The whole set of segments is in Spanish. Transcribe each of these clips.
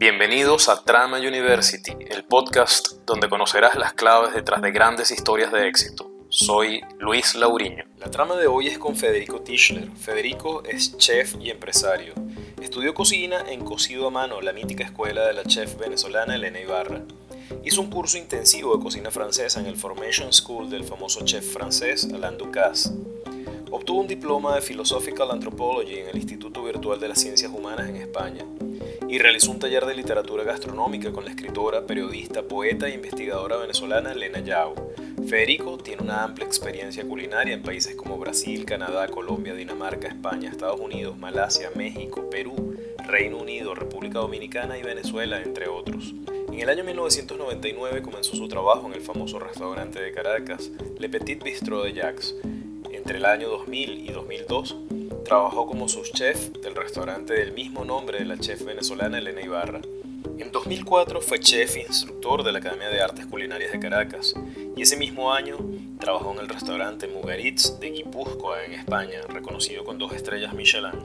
Bienvenidos a Trama University, el podcast donde conocerás las claves detrás de grandes historias de éxito. Soy Luis Lauriño. La trama de hoy es con Federico Tischler. Federico es chef y empresario. Estudió cocina en Cocido a Mano, la mítica escuela de la chef venezolana Elena Ibarra. Hizo un curso intensivo de cocina francesa en el Formation School del famoso chef francés Alain Ducasse. Obtuvo un diploma de Philosophical Anthropology en el Instituto Virtual de las Ciencias Humanas en España y realizó un taller de literatura gastronómica con la escritora, periodista, poeta e investigadora venezolana Elena Yao. Federico tiene una amplia experiencia culinaria en países como Brasil, Canadá, Colombia, Dinamarca, España, Estados Unidos, Malasia, México, Perú, Reino Unido, República Dominicana y Venezuela, entre otros. En el año 1999 comenzó su trabajo en el famoso restaurante de Caracas, Le Petit Bistrot de Jacques. Entre el año 2000 y 2002 Trabajó como subchef del restaurante del mismo nombre de la chef venezolana Elena Ibarra. En 2004 fue chef e instructor de la Academia de Artes Culinarias de Caracas y ese mismo año trabajó en el restaurante Mugaritz de Guipúzcoa en España, reconocido con dos estrellas Michelin.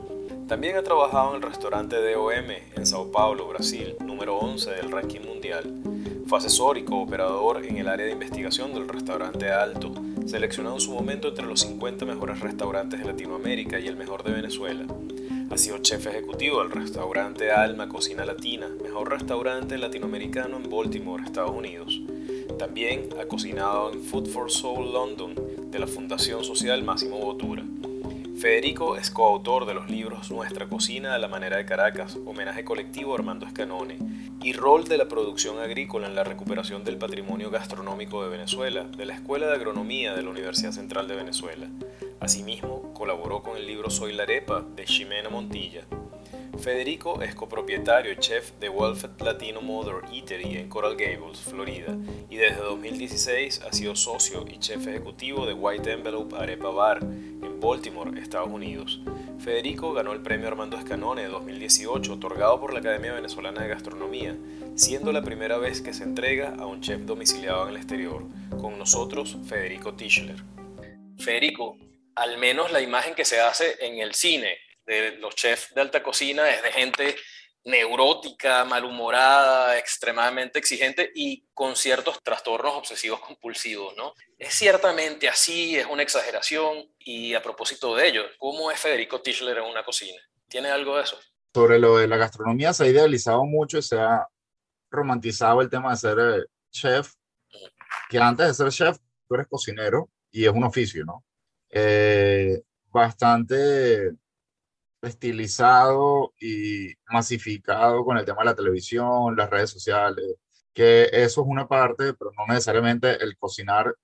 También ha trabajado en el restaurante DOM en Sao Paulo, Brasil, número 11 del ranking mundial. Fue asesor y cooperador en el área de investigación del restaurante Alto, seleccionado en su momento entre los 50 mejores restaurantes de Latinoamérica y el mejor de Venezuela. Ha sido chef ejecutivo del restaurante Alma Cocina Latina, mejor restaurante latinoamericano en Baltimore, Estados Unidos. También ha cocinado en Food for Soul London de la Fundación Social Máximo Botura. Federico es coautor de los libros Nuestra cocina a la manera de Caracas, homenaje colectivo Armando Escanone, y Rol de la producción agrícola en la recuperación del patrimonio gastronómico de Venezuela, de la Escuela de Agronomía de la Universidad Central de Venezuela. Asimismo, colaboró con el libro Soy la arepa de Ximena Montilla. Federico es copropietario y chef de Welfed Latino Mother Eatery en Coral Gables, Florida, y desde 2016 ha sido socio y chef ejecutivo de White Envelope Arepa Bar en Baltimore, Estados Unidos. Federico ganó el premio Armando Escanone de 2018, otorgado por la Academia Venezolana de Gastronomía, siendo la primera vez que se entrega a un chef domiciliado en el exterior. Con nosotros, Federico Tischler. Federico, al menos la imagen que se hace en el cine de los chefs de alta cocina es de gente neurótica, malhumorada, extremadamente exigente y con ciertos trastornos obsesivos compulsivos, ¿no? Es ciertamente así, es una exageración y a propósito de ello, ¿cómo es Federico Tischler en una cocina? ¿Tiene algo de eso? Sobre lo de la gastronomía se ha idealizado mucho y se ha romantizado el tema de ser eh, chef, que antes de ser chef tú eres cocinero y es un oficio, ¿no? Eh, bastante estilizado y masificado con el tema de la televisión, las redes sociales, que eso es una parte, pero no necesariamente el cocinar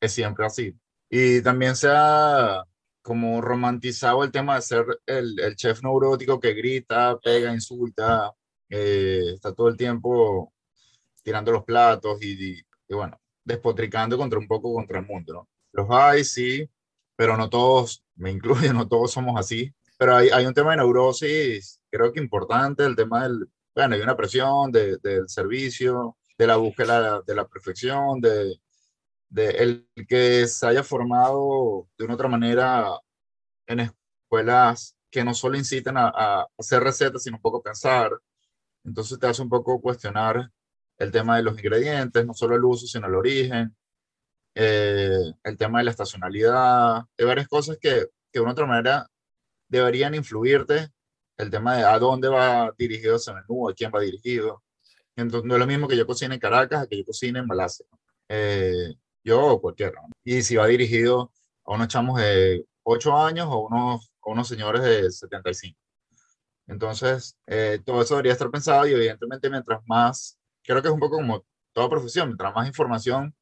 es siempre así. Y también se ha como romantizado el tema de ser el, el chef neurótico que grita, pega, insulta, eh, está todo el tiempo tirando los platos y, y, bueno, despotricando contra un poco contra el mundo, ¿no? Los hay, sí, pero no todos, me incluyo, no todos somos así. Pero hay, hay un tema de neurosis, creo que importante, el tema del, bueno, hay una presión de, del servicio, de la búsqueda de la perfección, de, de el que se haya formado de una otra manera en escuelas que no solo incitan a, a hacer recetas, sino un poco pensar. Entonces te hace un poco cuestionar el tema de los ingredientes, no solo el uso, sino el origen, eh, el tema de la estacionalidad, de varias cosas que, que de una otra manera deberían influirte el tema de a dónde va dirigido ese menú, a quién va dirigido. Entonces, no es lo mismo que yo cocine en Caracas a que yo cocine en Malasia. Eh, yo o cualquiera. Y si va dirigido a unos chamos de 8 años o unos, o unos señores de 75. Entonces, eh, todo eso debería estar pensado y evidentemente mientras más, creo que es un poco como toda profesión, mientras más información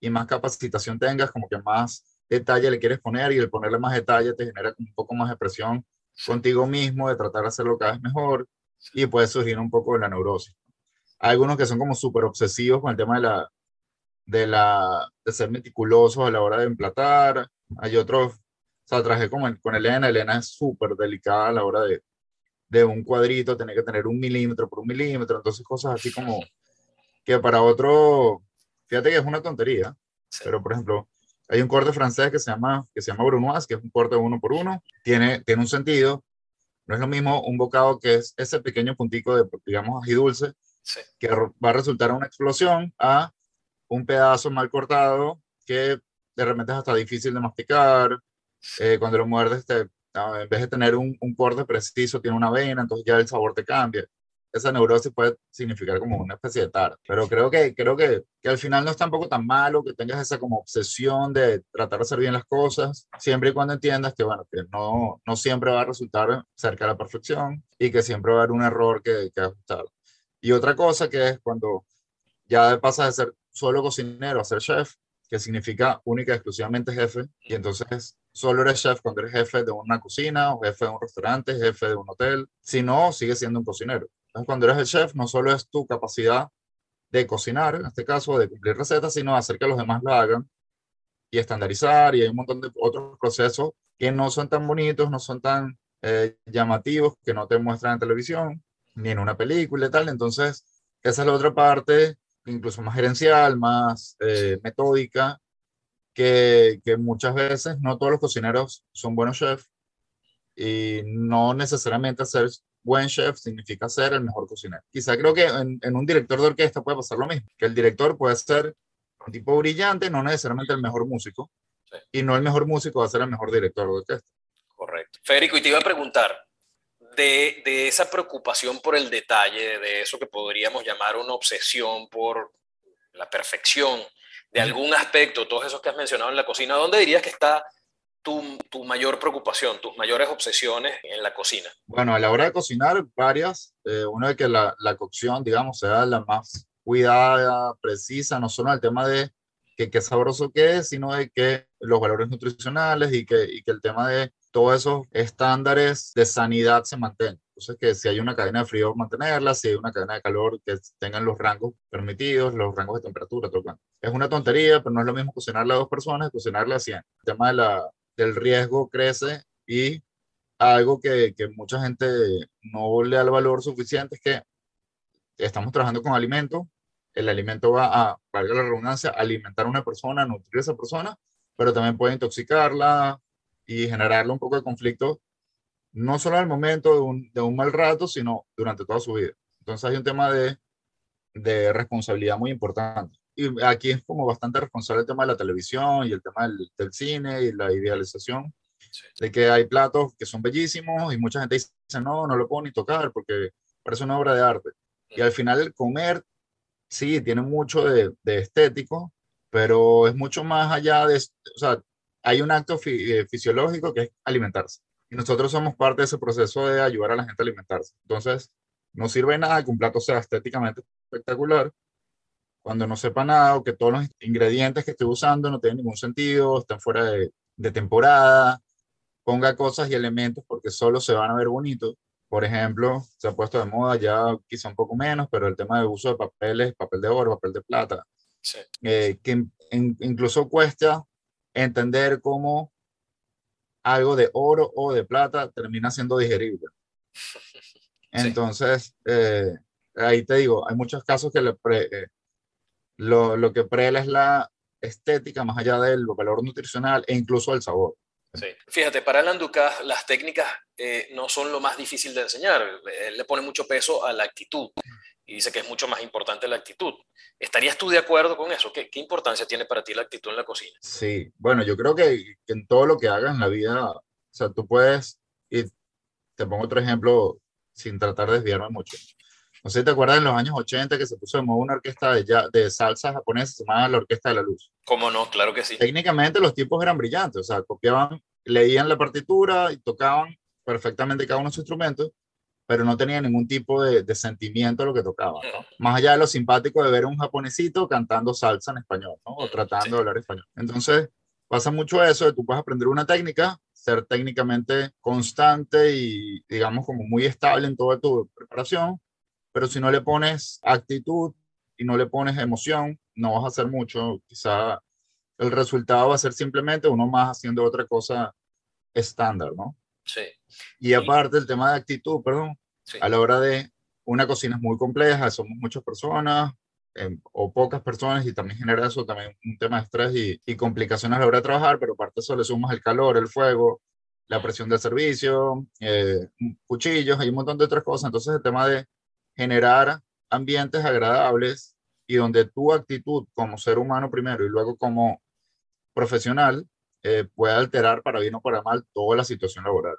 y más capacitación tengas, como que más detalle le quieres poner y el ponerle más detalle te genera un poco más de presión contigo mismo, de tratar de hacerlo cada vez mejor y puede surgir un poco de la neurosis. Hay algunos que son como súper obsesivos con el tema de la, de la, de ser meticulosos a la hora de emplatar. Hay otros, o sea, trabajé con, con Elena, Elena es súper delicada a la hora de, de un cuadrito, tener que tener un milímetro por un milímetro, entonces cosas así como que para otro, fíjate que es una tontería, sí. pero por ejemplo, hay un corte francés que se llama, que se llama Brunoise, que es un corte uno por uno. Tiene, tiene un sentido, No es lo mismo un bocado que es ese pequeño puntico de, digamos, ají dulce, que va a resultar una explosión, a un pedazo mal cortado que de repente es hasta difícil de masticar. Eh, cuando lo muerdes, te, en vez de tener un, un, corte preciso, tiene una vena, entonces ya el sabor te cambia. Esa neurosis puede significar como una especie de tar. Pero creo que, creo que, que al final no es tampoco tan malo que tengas esa como obsesión de tratar de hacer bien las cosas, siempre y cuando entiendas que, bueno, que no, no siempre va a resultar cerca de la perfección y que siempre va a haber un error que, que ajustar. Y otra cosa que es cuando ya pasas de ser solo cocinero a ser chef, que significa única y exclusivamente jefe, y entonces solo eres chef cuando eres jefe de una cocina o jefe de un restaurante, jefe de un hotel, si no, sigues siendo un cocinero. Entonces, cuando eres el chef, no solo es tu capacidad de cocinar, en este caso, de cumplir recetas, sino hacer que los demás lo hagan y estandarizar, y hay un montón de otros procesos que no son tan bonitos, no son tan eh, llamativos, que no te muestran en televisión, ni en una película y tal. Entonces, esa es la otra parte incluso más gerencial, más eh, metódica, que, que, muchas veces no todos los cocineros son buenos chefs y no necesariamente ser buen chef significa ser el mejor cocinero. Quizá creo que en, en, un director de orquesta puede pasar lo mismo, que el director puede ser un tipo brillante, no necesariamente el mejor músico, sí. y no el mejor músico va a ser el mejor director de orquesta. Correcto. Federico, y te iba a preguntar, de, de, esa preocupación por el detalle, de eso que podríamos llamar una obsesión por la perfección de algún aspecto, todos esos que has mencionado en la cocina, ¿dónde dirías que está tu, tu mayor preocupación, tus mayores obsesiones en la cocina? Bueno, a la hora de cocinar, varias. Eh, uno de que la, la, cocción, digamos, sea la más cuidada, precisa, no solo el tema de que qué sabroso que es, sino de que los valores nutricionales y que, y que el tema de todos esos estándares de sanidad se mantengan. Entonces, que si hay una cadena de frío, mantenerla, si hay una cadena de calor, que tengan los rangos permitidos, los rangos de temperatura, todo. Es una tontería, pero no es lo mismo cocinarle a dos personas que cocinarle a 100. El tema de la, del riesgo crece y algo que, que mucha gente no le da el valor suficiente es que estamos trabajando con alimentos, el alimento va a, valga la redundancia, alimentar a una persona, nutrir a esa persona, pero también puede intoxicarla, y generarle un poco de conflicto, no solo al momento de un, de un mal rato, sino durante toda su vida. Entonces hay un tema de, de responsabilidad muy importante. Y aquí es como bastante responsable el tema de la televisión y el tema del, del cine y la idealización, sí. de que hay platos que son bellísimos y mucha gente dice, no, no lo puedo ni tocar porque parece una obra de arte. Y al final el comer, sí, tiene mucho de, de estético, pero es mucho más allá de, o sea, hay un acto fi fisiológico que es alimentarse. Y nosotros somos parte de ese proceso de ayudar a la gente a alimentarse. Entonces, no sirve nada que un plato sea estéticamente espectacular cuando no sepa nada o que todos los ingredientes que estoy usando no tienen ningún sentido, están fuera de, de temporada, ponga cosas y elementos porque solo se van a ver bonitos. Por ejemplo, se ha puesto de moda ya quizá un poco menos, pero el tema de uso de papeles, papel de oro, papel de plata, sí. eh, que in, incluso cuesta entender cómo algo de oro o de plata termina siendo digerible. Entonces, sí. eh, ahí te digo, hay muchos casos que le pre, eh, lo, lo, que prela es la estética más allá del valor nutricional e incluso el sabor. Sí. Fíjate, para Alan Dukas las técnicas eh, no son lo más difícil de enseñar. Él le pone mucho peso a la actitud y dice que es mucho más importante la actitud. ¿Estarías tú de acuerdo con eso? ¿Qué, ¿Qué, importancia tiene para ti la actitud en la cocina? Sí, bueno, yo creo que, que, en todo lo que hagas en la vida, o sea, tú puedes, y te pongo otro ejemplo sin tratar de desviarme mucho. No sé si te acuerdas en los años 80 que se puso de moda una orquesta de, de salsa japonesa llamada la Orquesta de la Luz. ¿Cómo no? Claro que sí. Técnicamente los tipos eran brillantes, o sea, copiaban, leían la partitura y tocaban perfectamente cada uno de sus instrumentos, pero no tenía ningún tipo de, de sentimiento a lo que tocaba, ¿no? Más allá de lo simpático de ver a un japonesito cantando salsa en español, ¿no? O tratando sí. de hablar español. Entonces, pasa mucho eso de tú puedes aprender una técnica, ser técnicamente constante y, digamos, como muy estable en toda tu preparación, pero si no le pones actitud y no le pones emoción, no vas a hacer mucho. Quizá el resultado va a ser simplemente uno más haciendo otra cosa estándar, ¿no? Sí. Y aparte el tema de actitud, perdón, sí. a la hora de una cocina es muy compleja, somos muchas personas eh, o pocas personas y también genera eso también un tema de estrés y, y, complicaciones a la hora de trabajar, pero aparte de eso le sumas el calor, el fuego, la presión del servicio, eh, cuchillos, hay un montón de otras cosas. Entonces el tema de generar ambientes agradables y donde tu actitud como ser humano primero y luego como profesional eh, puede alterar para bien o para mal toda la situación laboral.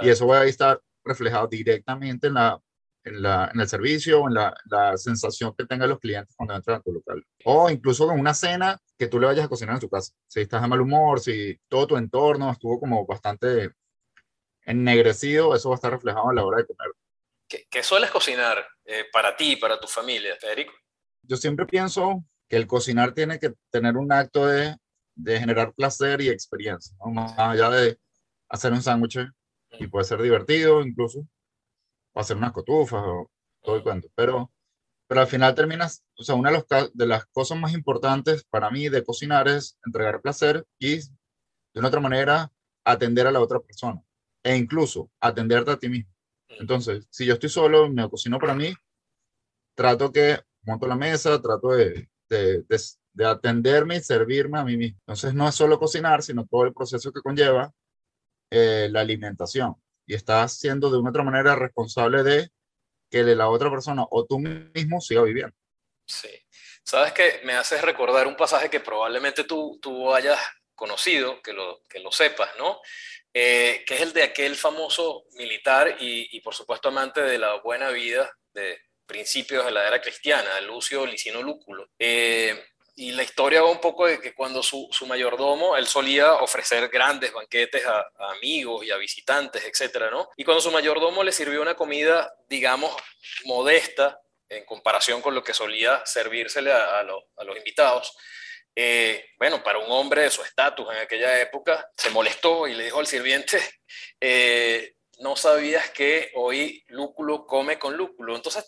Y eso va a estar reflejado directamente en, la, en, la, en el servicio o en la, la, sensación que tengan los clientes cuando entran a tu local. O incluso con una cena que tú le vayas a cocinar en tu casa. Si estás de mal humor, si todo tu entorno estuvo como bastante ennegrecido, eso va a estar reflejado a la hora de comer. ¿Qué, sueles cocinar eh, para ti, para tu familia, Federico? Yo siempre pienso que el cocinar tiene que tener un acto de, de generar placer y experiencia, ¿no? más allá de hacer un sándwich y puede ser divertido incluso, o hacer unas cotufas o todo el cuento, pero, pero al final terminas, o sea, una de, los, de las cosas más importantes para mí de cocinar es entregar placer y de una otra manera atender a la otra persona e incluso atenderte a ti mismo. Entonces, si yo estoy solo, me cocino para mí, trato que monto la mesa, trato de, de, de, atenderme y servirme a mí mismo. Entonces, no es solo cocinar, sino todo el proceso que conlleva eh, la alimentación. Y estás siendo de una otra manera responsable de que la otra persona o tú mismo siga viviendo. Sí. Sabes que me haces recordar un pasaje que probablemente tú, tú hayas conocido, que lo, que lo sepas, ¿no? Eh, que es el de aquel famoso militar y, por supuesto amante de la buena vida de principios de la era cristiana, Lucio Licino Lúculo. Eh, y la historia va un poco de que cuando su, mayordomo, él solía ofrecer grandes banquetes a, amigos y a visitantes, etcétera, ¿no? Y cuando su mayordomo le sirvió una comida, digamos, modesta en comparación con lo que solía servírsele a los invitados, eh, bueno, para un hombre de su estatus en aquella época, se molestó y le dijo al sirviente, eh, no sabías que hoy lúculo come con lúculo. Entonces,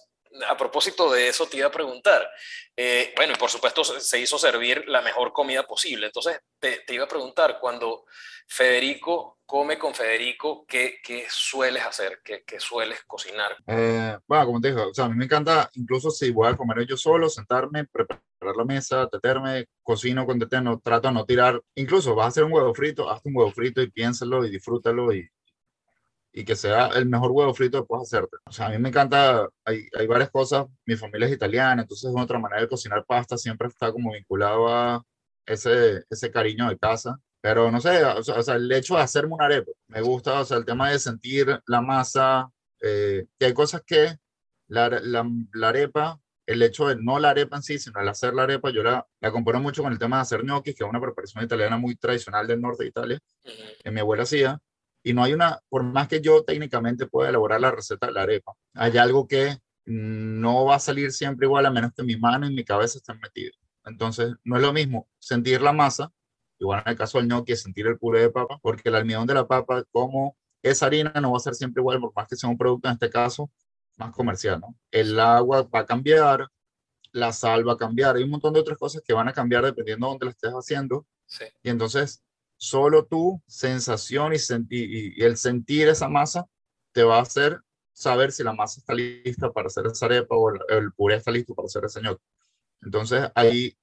a propósito de eso, te iba a preguntar, eh, bueno, y por supuesto se hizo servir la mejor comida posible. Entonces, te, te iba a preguntar, cuando Federico come con Federico, ¿qué, qué sueles hacer? ¿Qué, qué sueles cocinar? Eh, bueno, como te digo, o sea, a mí me encanta, incluso si voy a comer yo solo, sentarme, preparar la mesa, teterme, cocino con teteno, trato de no tirar, incluso vas a hacer un huevo frito, hazte un huevo frito y piénsalo y disfrútalo y, y que sea el mejor huevo frito que puedas hacerte. O sea, a mí me encanta, hay, hay varias cosas, mi familia es italiana, entonces es otra manera de cocinar pasta, siempre está como vinculado a ese, ese cariño de casa. Pero no sé, o sea, el hecho de hacerme una arepa, me gusta, o sea, el tema de sentir la masa, eh, que hay cosas que la, la, la, arepa, el hecho de no la arepa en sí, sino el hacer la arepa, yo la, la comparo mucho con el tema de hacer gnocchi, que es una preparación italiana muy tradicional del norte de Italia, que mi abuela hacía, y no hay una, por más que yo técnicamente pueda elaborar la receta de la arepa, hay algo que no va a salir siempre igual a menos que mi mano y mi cabeza estén metidos. Entonces, no es lo mismo sentir la masa Igual en el caso del gnocchi, sentir el puré de papa, porque el almidón de la papa, como esa harina, no va a ser siempre igual, por más que sea un producto, en este caso, más comercial, ¿no? El agua va a cambiar, la sal va a cambiar, hay un montón de otras cosas que van a cambiar dependiendo de dónde lo estés haciendo. Sí. Y entonces, solo tu sensación y, y, el sentir esa masa te va a hacer saber si la masa está lista para hacer esa arepa o el, el puré está listo para hacer ese gnocchi. Entonces, ahí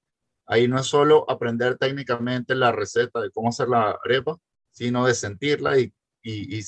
Ahí no es solo aprender técnicamente la receta de cómo hacer la arepa, sino de sentirla y, y, y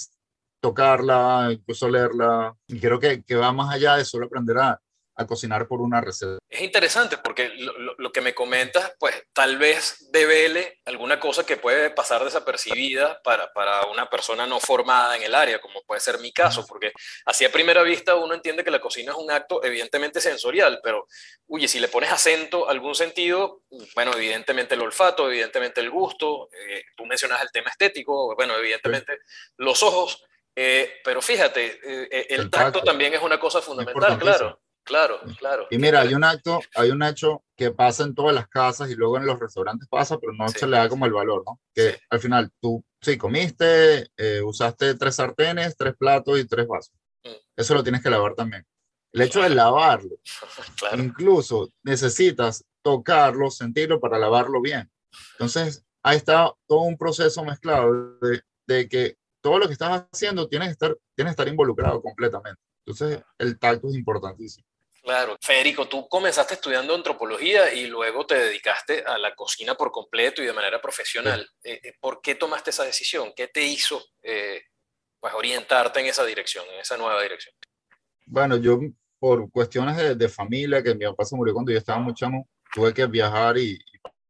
tocarla, incluso leerla. Y creo que, que va más allá de solo aprender a, a cocinar por una receta. Es interesante porque lo, lo, que me comentas, pues tal vez devele alguna cosa que puede pasar desapercibida para, para, una persona no formada en el área, como puede ser mi caso, porque así a primera vista uno entiende que la cocina es un acto evidentemente sensorial, pero, oye, si le pones acento a algún sentido, bueno, evidentemente el olfato, evidentemente el gusto, eh, tú mencionas el tema estético, bueno, evidentemente los ojos, eh, pero fíjate, eh, el, el tacto, tacto también es una cosa fundamental, claro. Claro, claro. Y mira, hay un acto, hay un hecho que pasa en todas las casas y luego en los restaurantes pasa, pero no se le da como el valor, ¿no? Que al final tú, sí, comiste, eh, usaste tres sartenes, tres platos y tres vasos. Mm. Eso lo tienes que lavar también. El hecho de lavarlo, claro. incluso necesitas tocarlo, sentirlo para lavarlo bien. Entonces, ahí está todo un proceso mezclado de, de que todo lo que estás haciendo tiene que estar, tiene que estar involucrado completamente. Entonces, el tacto es importantísimo. Claro. Federico, tú comenzaste estudiando antropología y luego te dedicaste a la cocina por completo y de manera profesional. Eh, eh, ¿Por qué tomaste esa decisión? ¿Qué te hizo eh, pues, orientarte en esa dirección, en esa nueva dirección? Bueno, yo por cuestiones de, familia, que mi papá se murió cuando yo estaba muy chamo, tuve que viajar y,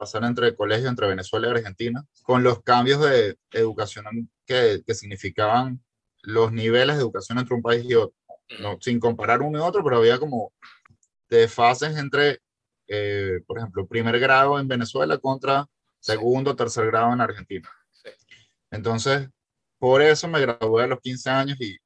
pasar entre colegios entre Venezuela y Argentina, con los cambios de educación que, que significaban los niveles de educación entre un país y otro no, sin comparar uno y otro, pero había como fases entre, eh, por ejemplo, primer grado en Venezuela contra segundo o tercer grado en Argentina. Entonces, por eso me gradué a los 15 años y,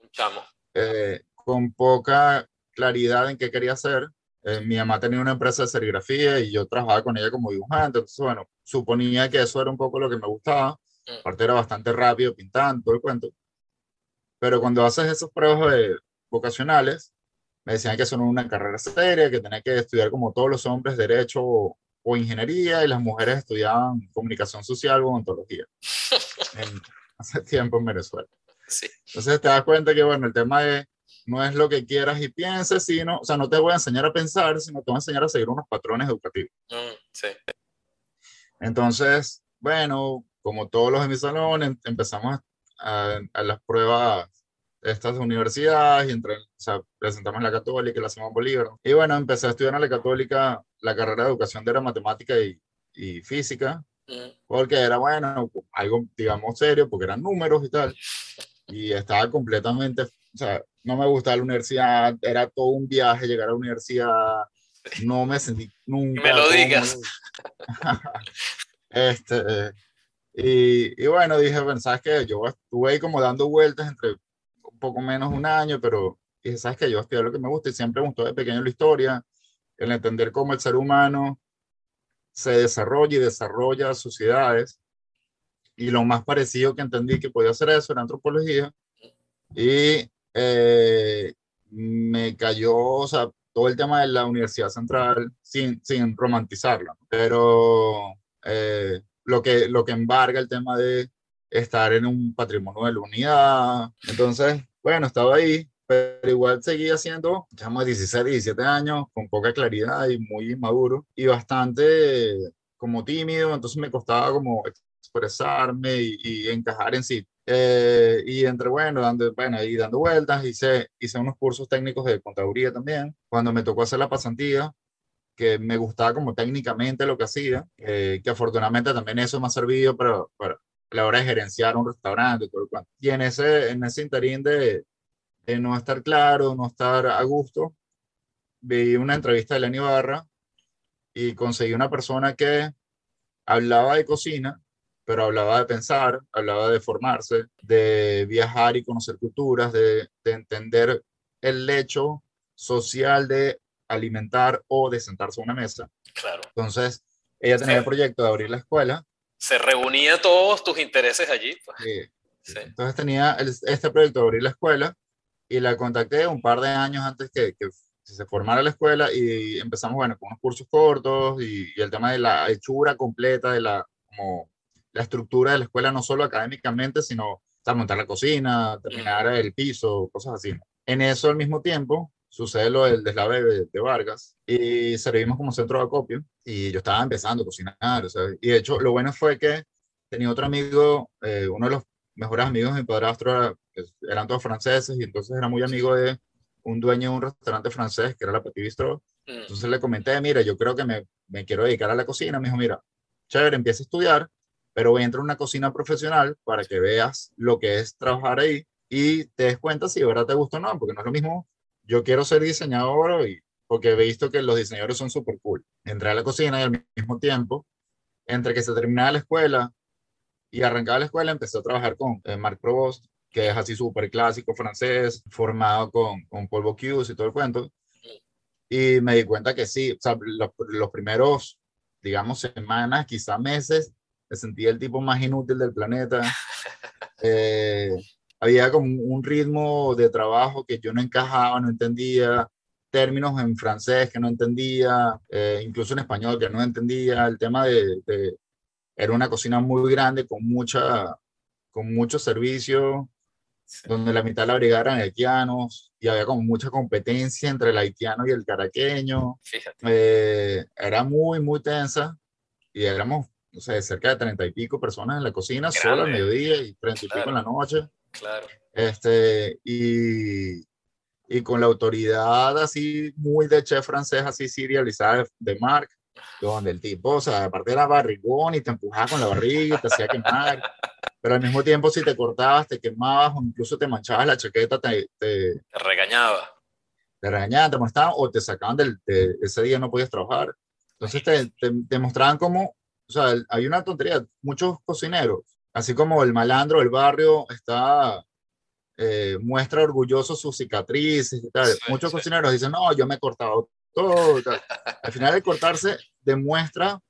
Un chamo. Eh, con poca claridad en qué quería hacer. Eh, mi mamá tenía una empresa de serigrafía y yo trabajaba con ella como dibujante, entonces, bueno, suponía que eso era un poco lo que me gustaba. Aparte era bastante rápido pintando, todo el cuento. Pero cuando haces esos pruebas vocacionales, me decían que eso no una carrera seria, que tenía que estudiar como todos los hombres derecho o, ingeniería y las mujeres estudiaban comunicación social o ontología. hace tiempo en Venezuela. Sí. Entonces te das cuenta que, bueno, el tema de no es lo que quieras y pienses, sino, o sea, no te voy a enseñar a pensar, sino te voy a enseñar a seguir unos patrones educativos. Mm, sí. Entonces, bueno, como todos los de mi salón, em, empezamos a, a las pruebas estas universidades y entre, o sea, presentamos la católica y la Simón Bolívar. Y bueno, empecé a estudiar en la católica la carrera de educación de la matemática y, y física, mm. porque era bueno, algo digamos serio, porque eran números y tal. Y estaba completamente, o sea, no me gustaba la universidad, era todo un viaje llegar a la universidad, no me sentí nunca. Me lo digas. este, y, y, bueno, dije, bueno, ¿sabes qué? Yo estuve ahí como dando vueltas entre poco menos un año, pero dije, sabes que yo estudié lo que me gusta y siempre me gustó de pequeño la historia, el entender cómo el ser humano se desarrolla y desarrolla sociedades. Y lo más parecido que entendí que podía hacer eso era antropología. Y eh, me cayó, o todo el tema de la Universidad Central sin, sin romantizarla. Pero eh, lo, que, embarga el tema de estar en un patrimonio de la unidad. Entonces, bueno, estaba ahí, pero igual seguía siendo, digamos, 16, 17 años, con poca claridad y muy inmaduro y bastante como tímido, entonces me costaba como expresarme y, encajar en sí. Eh, y entre, bueno, dando, bueno, y dando vueltas, hice, hice unos cursos técnicos de contaduría también. Cuando me tocó hacer la pasantía, que me gustaba como técnicamente lo que hacía, eh, que afortunadamente también eso me ha servido para, para, la hora de gerenciar un restaurante, todo el. Y en ese, en ese interín de, de, no estar claro, no estar a gusto, vi una entrevista de Lenny Barra y conseguí una persona que hablaba de cocina, pero hablaba de pensar, hablaba de formarse, de viajar y conocer culturas, de, de entender el hecho social de alimentar o de sentarse a una mesa. Claro. Entonces, ella tenía el proyecto de abrir la escuela se reunía todos tus intereses allí. Pues. Sí, Entonces tenía este proyecto de abrir la escuela y la contacté un par de años antes que, que se formara la escuela y empezamos, bueno, con unos cursos cortos y, el tema de la hechura completa de la, como la estructura de la escuela, no solo académicamente, sino o montar la cocina, terminar el piso, cosas así. En eso al mismo tiempo sucede lo del deslave de, Vargas y servimos como centro de acopio y yo estaba empezando a cocinar, o sea, y de hecho lo bueno fue que tenía otro amigo, eh, uno de los mejores amigos de mi padrastro eran todos franceses y entonces era muy amigo de un dueño de un restaurante francés que era la Petit Bistro. Mm. Entonces le comenté, mira, yo creo que me, me quiero dedicar a la cocina. Me dijo, mira, chévere, empieza a estudiar, pero entra a una cocina profesional para que veas lo que es trabajar ahí y te des cuenta si de verdad te gusta o no, porque no es lo mismo yo quiero ser diseñador y, porque he visto que los diseñadores son súper cool. Entré a la cocina y al mismo tiempo, entre que se terminaba la escuela y arrancaba la escuela, empecé a trabajar con eh, Marc Provost, que es así súper clásico francés, formado con, con Paul Bocuse y todo el cuento. Y me di cuenta que sí, los primeros, digamos, semanas, quizá meses, me sentía el tipo más inútil del planeta. Eh, había como un ritmo de trabajo que yo no encajaba, no entendía, términos en francés que no entendía, eh, incluso en español que no entendía, el tema de, era una cocina muy grande con mucha, con mucho servicio donde la mitad de la brigada eran haitianos y había como mucha competencia entre el haitiano y el caraqueño. Fíjate. Eh, era muy, muy tensa y éramos, no sé, cerca de treinta y pico personas en la cocina, solo al mediodía y treinta y Claro. pico en la noche. Claro. Este, y, y con la autoridad así, muy de chef francés, así serializada de, de Marc, donde el tipo, o sea, aparte era barrigón y te empujaba con la barriga y te hacía quemar, pero al mismo tiempo si te cortabas, te quemabas o incluso te manchabas la chaqueta, te, te, Te regañaba. te regañaban, te molestaban o te sacaban del, de, ese día no podías trabajar. Entonces te, te, mostraban como, o sea, hay una tontería, muchos cocineros, así como el malandro del barrio está, eh, muestra orgulloso sus cicatrices y tal. Sí, Muchos sí. cocineros dicen, no, yo me he cortado todo. tal. Al final el cortarse demuestra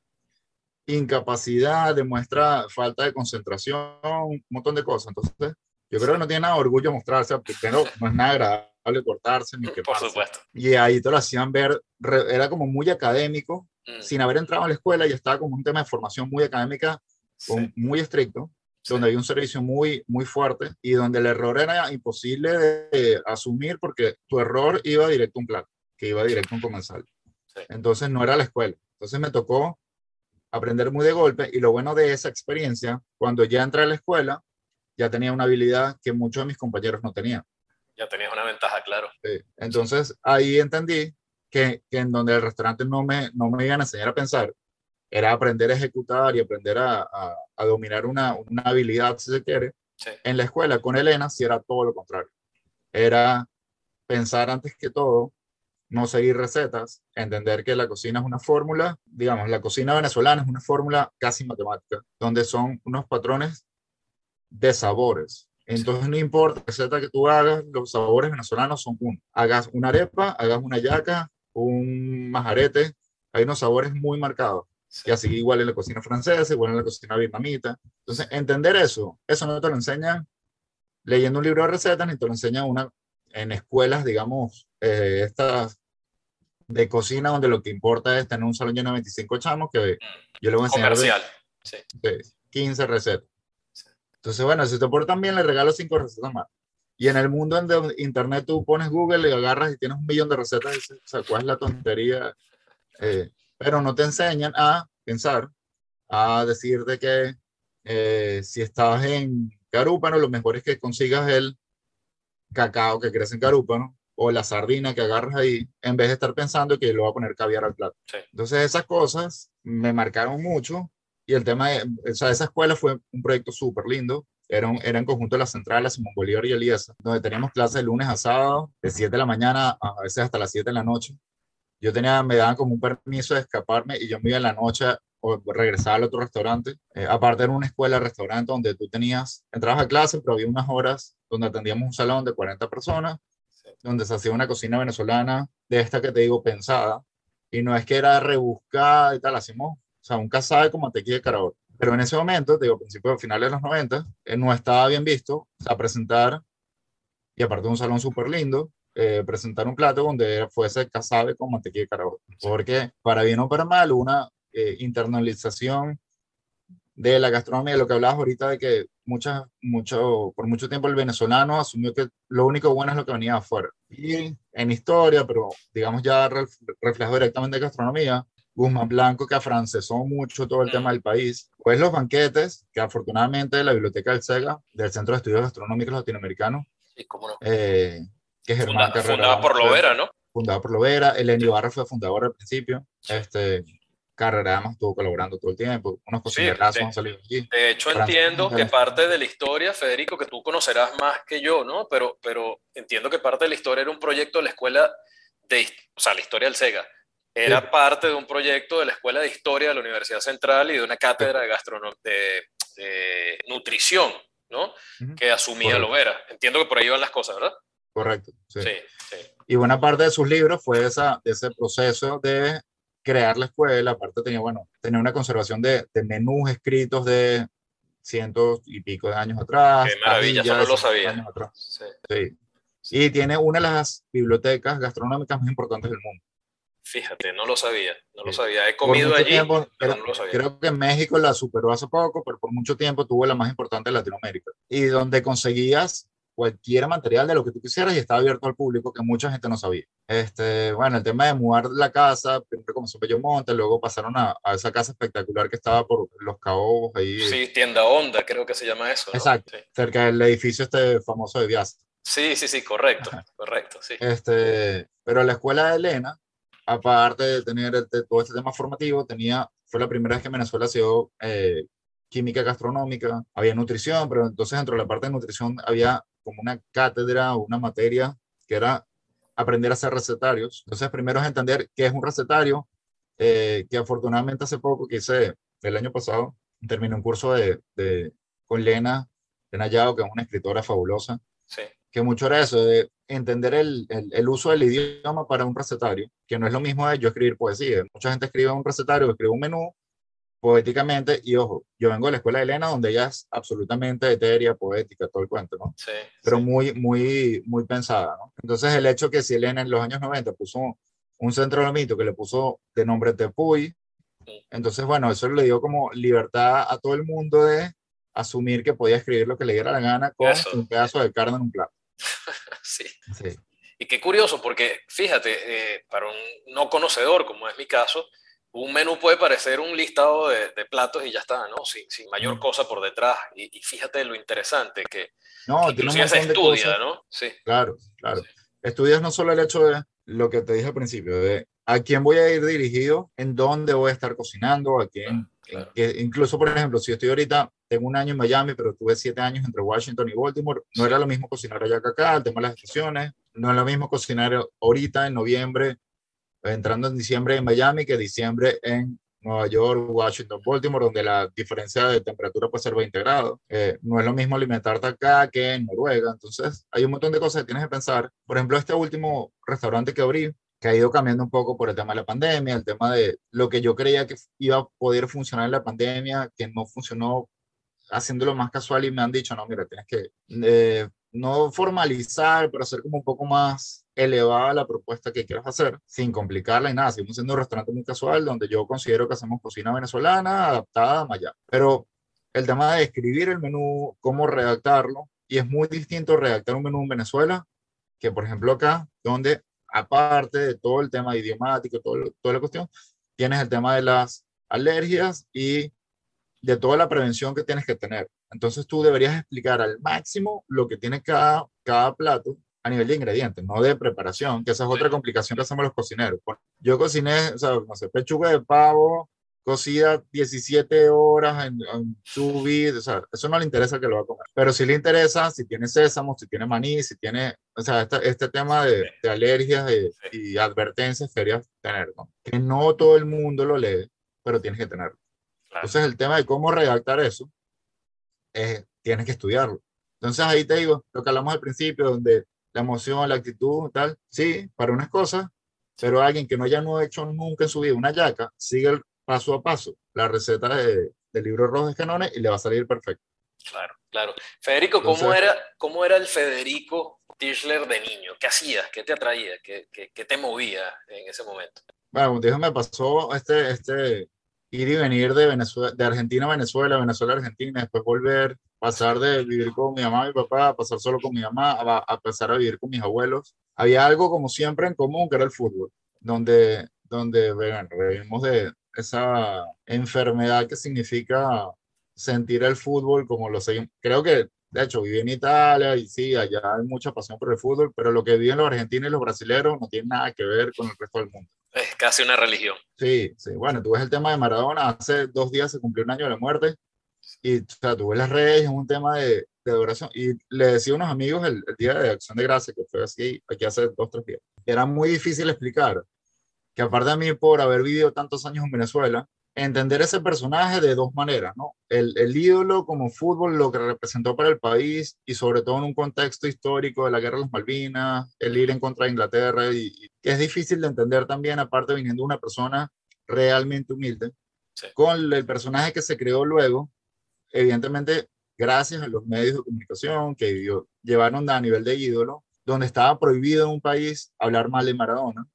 incapacidad, demuestra falta de concentración, un montón de cosas. Entonces, yo creo que no tiene nada de orgullo mostrarse, primero no es nada agradable cortarse ni Por quemarse. supuesto. Y ahí te lo hacían ver, era como muy académico, Mm, sin haber entrado a la escuela, y estaba como un tema de formación muy académica, sí, muy estricto, sí. donde había un servicio muy, muy fuerte y donde el error era imposible de, de asumir porque tu error iba directo a un plato, que iba directo a un comensal. Sí. Entonces no era la escuela. Entonces me tocó aprender muy de golpe y lo bueno de esa experiencia, cuando ya entré a la escuela, ya tenía una habilidad que muchos de mis compañeros no tenían. Ya tenías una ventaja, claro. Sí. Entonces ahí entendí que, que en donde el restaurante no me, no me iban a enseñar a pensar, era aprender a ejecutar y aprender a, a- a dominar una, una habilidad, si se quiere. Sí. En la escuela con Elena sí era todo lo contrario. Era pensar antes que todo, no seguir recetas, entender que la cocina es una fórmula, digamos, la cocina venezolana es una fórmula casi matemática, donde son unos patrones de sabores. Entonces no importa la receta que tú hagas, los sabores venezolanos son uno. Hagas una arepa, hagas una yaca, un majarete, hay unos sabores muy marcados. Sí. Y así igual en la cocina francesa, igual en la cocina vietnamita. Entonces, entender eso, eso no te lo enseñan leyendo un libro de recetas, ni te lo enseñan una, en escuelas, digamos, eh, estas de cocina, donde lo que importa es tener un salón lleno de 25 chamos, que yo le voy a enseñar de- Comercial. Sí. de 15 recetas. Entonces, bueno, si te portan bien, le regalo 5 recetas más. Y en el mundo en donde internet tú pones Google y agarras y tienes un millón de recetas, y dices, o sea, ¿cuál es la tontería? Eh, pero no te enseñan a pensar, a decirte que eh, si estás en Carúpano, lo mejor es que consigas el cacao que crece en Carúpano o la sardina que agarras ahí, en vez de estar pensando que le voy a poner caviar al plato. Sí. Entonces esas cosas me marcaron mucho y el tema de, o sea, esa escuela fue un proyecto súper lindo. Era, un- era en conjunto de la central, la Simón Bolívar y Elías, donde teníamos clases de lunes a sábado, de 7 de la mañana a veces hasta las 7 de la noche. Yo tenía, me daban como un permiso de escaparme y yo me iba en la noche o regresaba al otro restaurante. Eh, aparte era una escuela, restaurante donde tú tenías, entrabas a clase, pero había unas horas donde atendíamos un salón de 40 personas, Sí. donde se hacía una cocina venezolana de esta que te digo pensada. Y no es que era rebuscada y tal, hacíamos, sea, un casabe con mantequilla de caraota. Pero en ese momento, te digo, principios, finales de los 90, eh, no estaba bien visto, o sea, presentar, y aparte de un salón súper lindo, eh, presentar un plato donde fuese casabe con mantequilla de caraota. Porque, para bien o para mal, una eh, internalización de la gastronomía, lo que hablabas ahorita de que muchas, mucho, por mucho tiempo el venezolano asumió que lo único bueno es lo que venía de afuera. Y en historia, pero digamos ya ref- reflejo directamente de gastronomía, Guzmán Blanco que afrancesó mucho todo el tema del país, pues los banquetes, que afortunadamente la Biblioteca del SEGA, del Centro de Estudios Gastronómicos Latinoamericanos, Sí, cómo no. eh, que Germán Funda- Carrera fundada por Lovera, ¿no? fundada por Lovera, Elenio Barra fue fundador al principio, este, Carrera Dama estuvo colaborando todo el tiempo, unos cocinerazos sí. han salido allí. De hecho, entiendo que parte de la historia, Federico, que tú conocerás más que yo, ¿no? Pero, pero entiendo que parte de la historia era un proyecto de la escuela de, o sea, la historia del SEGA. Era Sí. parte de un proyecto de la Escuela de Historia de la Universidad Central y de una cátedra de, de, de nutrición, ¿no? Ujú. Que asumía Correcto. Lovera. Entiendo que por ahí van las cosas, ¿verdad? Correcto. sí. Sí, sí. Y buena parte de sus libros fue esa, de ese proceso de crear la escuela. Aparte tenía, bueno, tenía una conservación de, de menús escritos de cientos y pico de años atrás. Qué maravilla, eso no lo sabía. años atrás. sí. Sí. Y tiene una de las bibliotecas gastronómicas más importantes del mundo. Fíjate, no lo sabía, no lo Sí. sabía. He comido allí, tiempo, pero creo, no lo sabía. creo que México la superó hace poco, pero por mucho tiempo tuvo la más importante de Latinoamérica. Y donde conseguías cualquier material de lo que tú quisieras y estaba abierto al público que mucha gente no sabía. Este, bueno, el tema de mudar la casa, primero comenzó Monte, luego pasaron a, a, esa casa espectacular que estaba por Los Cabos ahí. Sí, tienda Honda, creo que se llama eso. Exacto, cerca del edificio este famoso de Vias. Sí, sí, sí, correcto, correcto, sí. Este, pero la escuela de Elena, aparte de tener este, todo este tema formativo, tenía, fue la primera vez que Venezuela ha eh, química gastronómica, había nutrición, pero entonces dentro de la parte de nutrición había como una cátedra o una materia que era aprender a hacer recetarios. Entonces, primero es entender qué es un recetario, eh, que afortunadamente hace poco, que hice el año pasado, terminé un curso de, de con Lena, Lena Yao, que es una escritora fabulosa, sí. Que mucho era eso, de entender el, el, el, uso del idioma para un recetario, que no es lo mismo de yo escribir poesía. Mucha gente escribe un recetario, escribe un menú, poéticamente, y ojo, yo vengo de la escuela de Elena, donde ella es absolutamente etérea, poética, todo el cuento, ¿no? Sí. Pero muy, muy, muy pensada, ¿no? Entonces, el hecho que si Elena en los años 90 puso un centro de mito que le puso de nombre Tepuy, entonces, bueno, eso le dio como libertad a todo el mundo de asumir que podía escribir lo que le diera la gana con un pedazo de carne en un plato. sí. sí. Y qué curioso, porque fíjate, eh, para un no conocedor, como es mi caso, un menú puede parecer un listado de, platos y ya está, ¿no? Sin, sin mayor cosa por detrás. Y, fíjate lo interesante que, no, que se estudia, ¿no? Sí. Claro, claro. Estudias no solo el hecho de lo que te dije al principio, de a quién voy a ir dirigido, en dónde voy a estar cocinando, a quién. incluso, por ejemplo, si estoy ahorita, tengo un año en Miami, pero tuve siete años entre Washington y Baltimore, no era lo mismo cocinar allá que acá, el tema de las estaciones, no es lo mismo cocinar ahorita en noviembre entrando en diciembre en Miami que diciembre en Nueva York, Washington, Baltimore, donde la diferencia de temperatura puede ser 20 grados. Eh, no es lo mismo alimentarte acá que en Noruega. Entonces, hay un montón de cosas que tienes que pensar. Por ejemplo, este último restaurante que abrí, que ha ido cambiando un poco por el tema de la pandemia, el tema de lo que yo creía que iba a poder funcionar en la pandemia, que no funcionó haciéndolo más casual y me han dicho, no, mira, tienes que eh, no formalizar, pero hacer como un poco más elevada la propuesta que quieras hacer, sin complicarla y nada. Seguimos siendo un restaurante muy casual, donde yo considero que hacemos cocina venezolana adaptada a Maya. Pero el tema de escribir el menú, cómo redactarlo, y es muy distinto redactar un menú en Venezuela que, por ejemplo, acá, donde aparte de todo el tema idiomático, todo, toda la cuestión, tienes el tema de las alergias y de toda la prevención que tienes que tener. Entonces tú deberías explicar al máximo lo que tiene cada, cada plato a nivel de ingredientes, no de preparación, que esa es otra complicación que hacemos los cocineros. Yo cociné, o sea, no sé, pechuga de pavo, cocida 17 horas en, en o sea, eso no le interesa que lo va a comer. Pero sí le interesa si tiene sésamo, si tiene maní, si tiene, o sea, este, este tema de, de alergias y advertencias que deberías tener, ¿no? Que no todo el mundo lo lee, pero tienes que tenerlo. Entonces el tema de cómo redactar eso, tienes que estudiarlo. Entonces ahí te digo, lo que hablamos al principio, donde la emoción, la actitud, tal, sí, para unas cosas, pero alguien que no haya no hecho nunca en su vida una yaca, sigue el paso a paso la receta de, del libro rojo de Canones y le va a salir perfecto. Claro, claro. Federico, ¿cómo, era, ¿cómo era el Federico Tischler de niño? ¿Qué hacías? ¿Qué te atraía? ¿Qué, qué, qué te movía en ese momento? Bueno, me pasó este, este, ir y venir de, Venezuela, de Argentina a Venezuela, Venezuela a Argentina, después volver, pasar de vivir con mi mamá y mi papá, a pasar solo con mi mamá, a, a pasar a vivir con mis abuelos. Había algo como siempre en común, que era el fútbol, donde, donde bueno, vivimos de esa enfermedad que significa sentir el fútbol como lo sé. Creo que, de hecho, viví en Italia y sí, allá hay mucha pasión por el fútbol, pero lo que viven los argentinos y los brasileños no tiene nada que ver con el resto del mundo. Es casi una religión. Sí, sí. Bueno, tú ves el tema de Maradona, hace dos días se cumplió un año de la muerte y o sea, tú ves las redes, es un tema de, de adoración. Y le decía a unos amigos el, día de Acción de Gracia, que fue así, aquí hace dos, tres días, era muy difícil explicar que aparte de mí, por haber vivido tantos años en Venezuela, entender ese personaje de dos maneras, ¿no? El, el, ídolo como fútbol, lo que representó para el país y sobre todo en un contexto histórico de la guerra de las Malvinas, el ir en contra de Inglaterra y, que es difícil de entender también, aparte viniendo de una persona realmente humilde, sí. con el personaje que se creó luego, evidentemente gracias a los medios de comunicación que llevaron a nivel de ídolo, donde estaba prohibido en un país hablar mal de Maradona,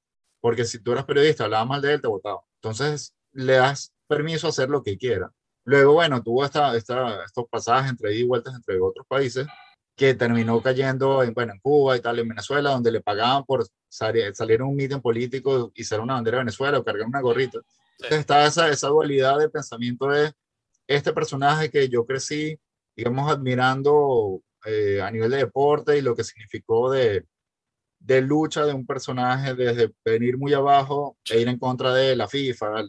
porque si tú eras periodista, hablabas mal de él, te votaban. Entonces, le das permiso a hacer lo que quiera. Luego, bueno, tuvo esta, esta, estos pasajes entre ida y vueltas entre otros países que terminó cayendo en, bueno, en Cuba y tal, en Venezuela, donde le pagaban por salir, salir a un meeting político y ser una bandera de Venezuela o cargar una gorrita. Entonces estaba esa, esa dualidad de pensamiento de este personaje que yo crecí, digamos, admirando eh, a nivel de deporte y lo que significó de, de lucha de un personaje desde venir muy abajo e ir en contra de la FIFA,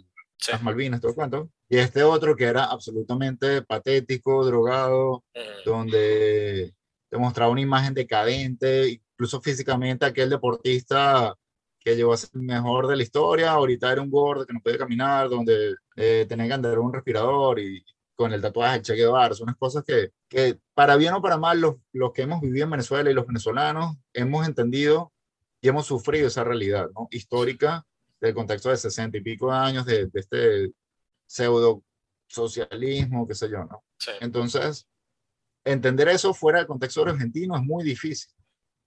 las Malvinas, todo el cuento. Y este otro que era absolutamente patético, drogado, donde demostraba una imagen decadente, incluso físicamente aquel deportista que llegó a ser el mejor de la historia, ahorita era un gordo que no podía caminar, donde eh, tenía que andar un respirador y con el tatuaje de Che Guevara, son unas cosas que, que para bien o para mal, los, los que hemos vivido en Venezuela y los venezolanos hemos entendido y hemos sufrido esa realidad ¿no? histórica del contexto de 60 y pico de años de, de este pseudo socialismo, qué sé yo, ¿no? Entonces, entender eso fuera del contexto argentino es muy difícil.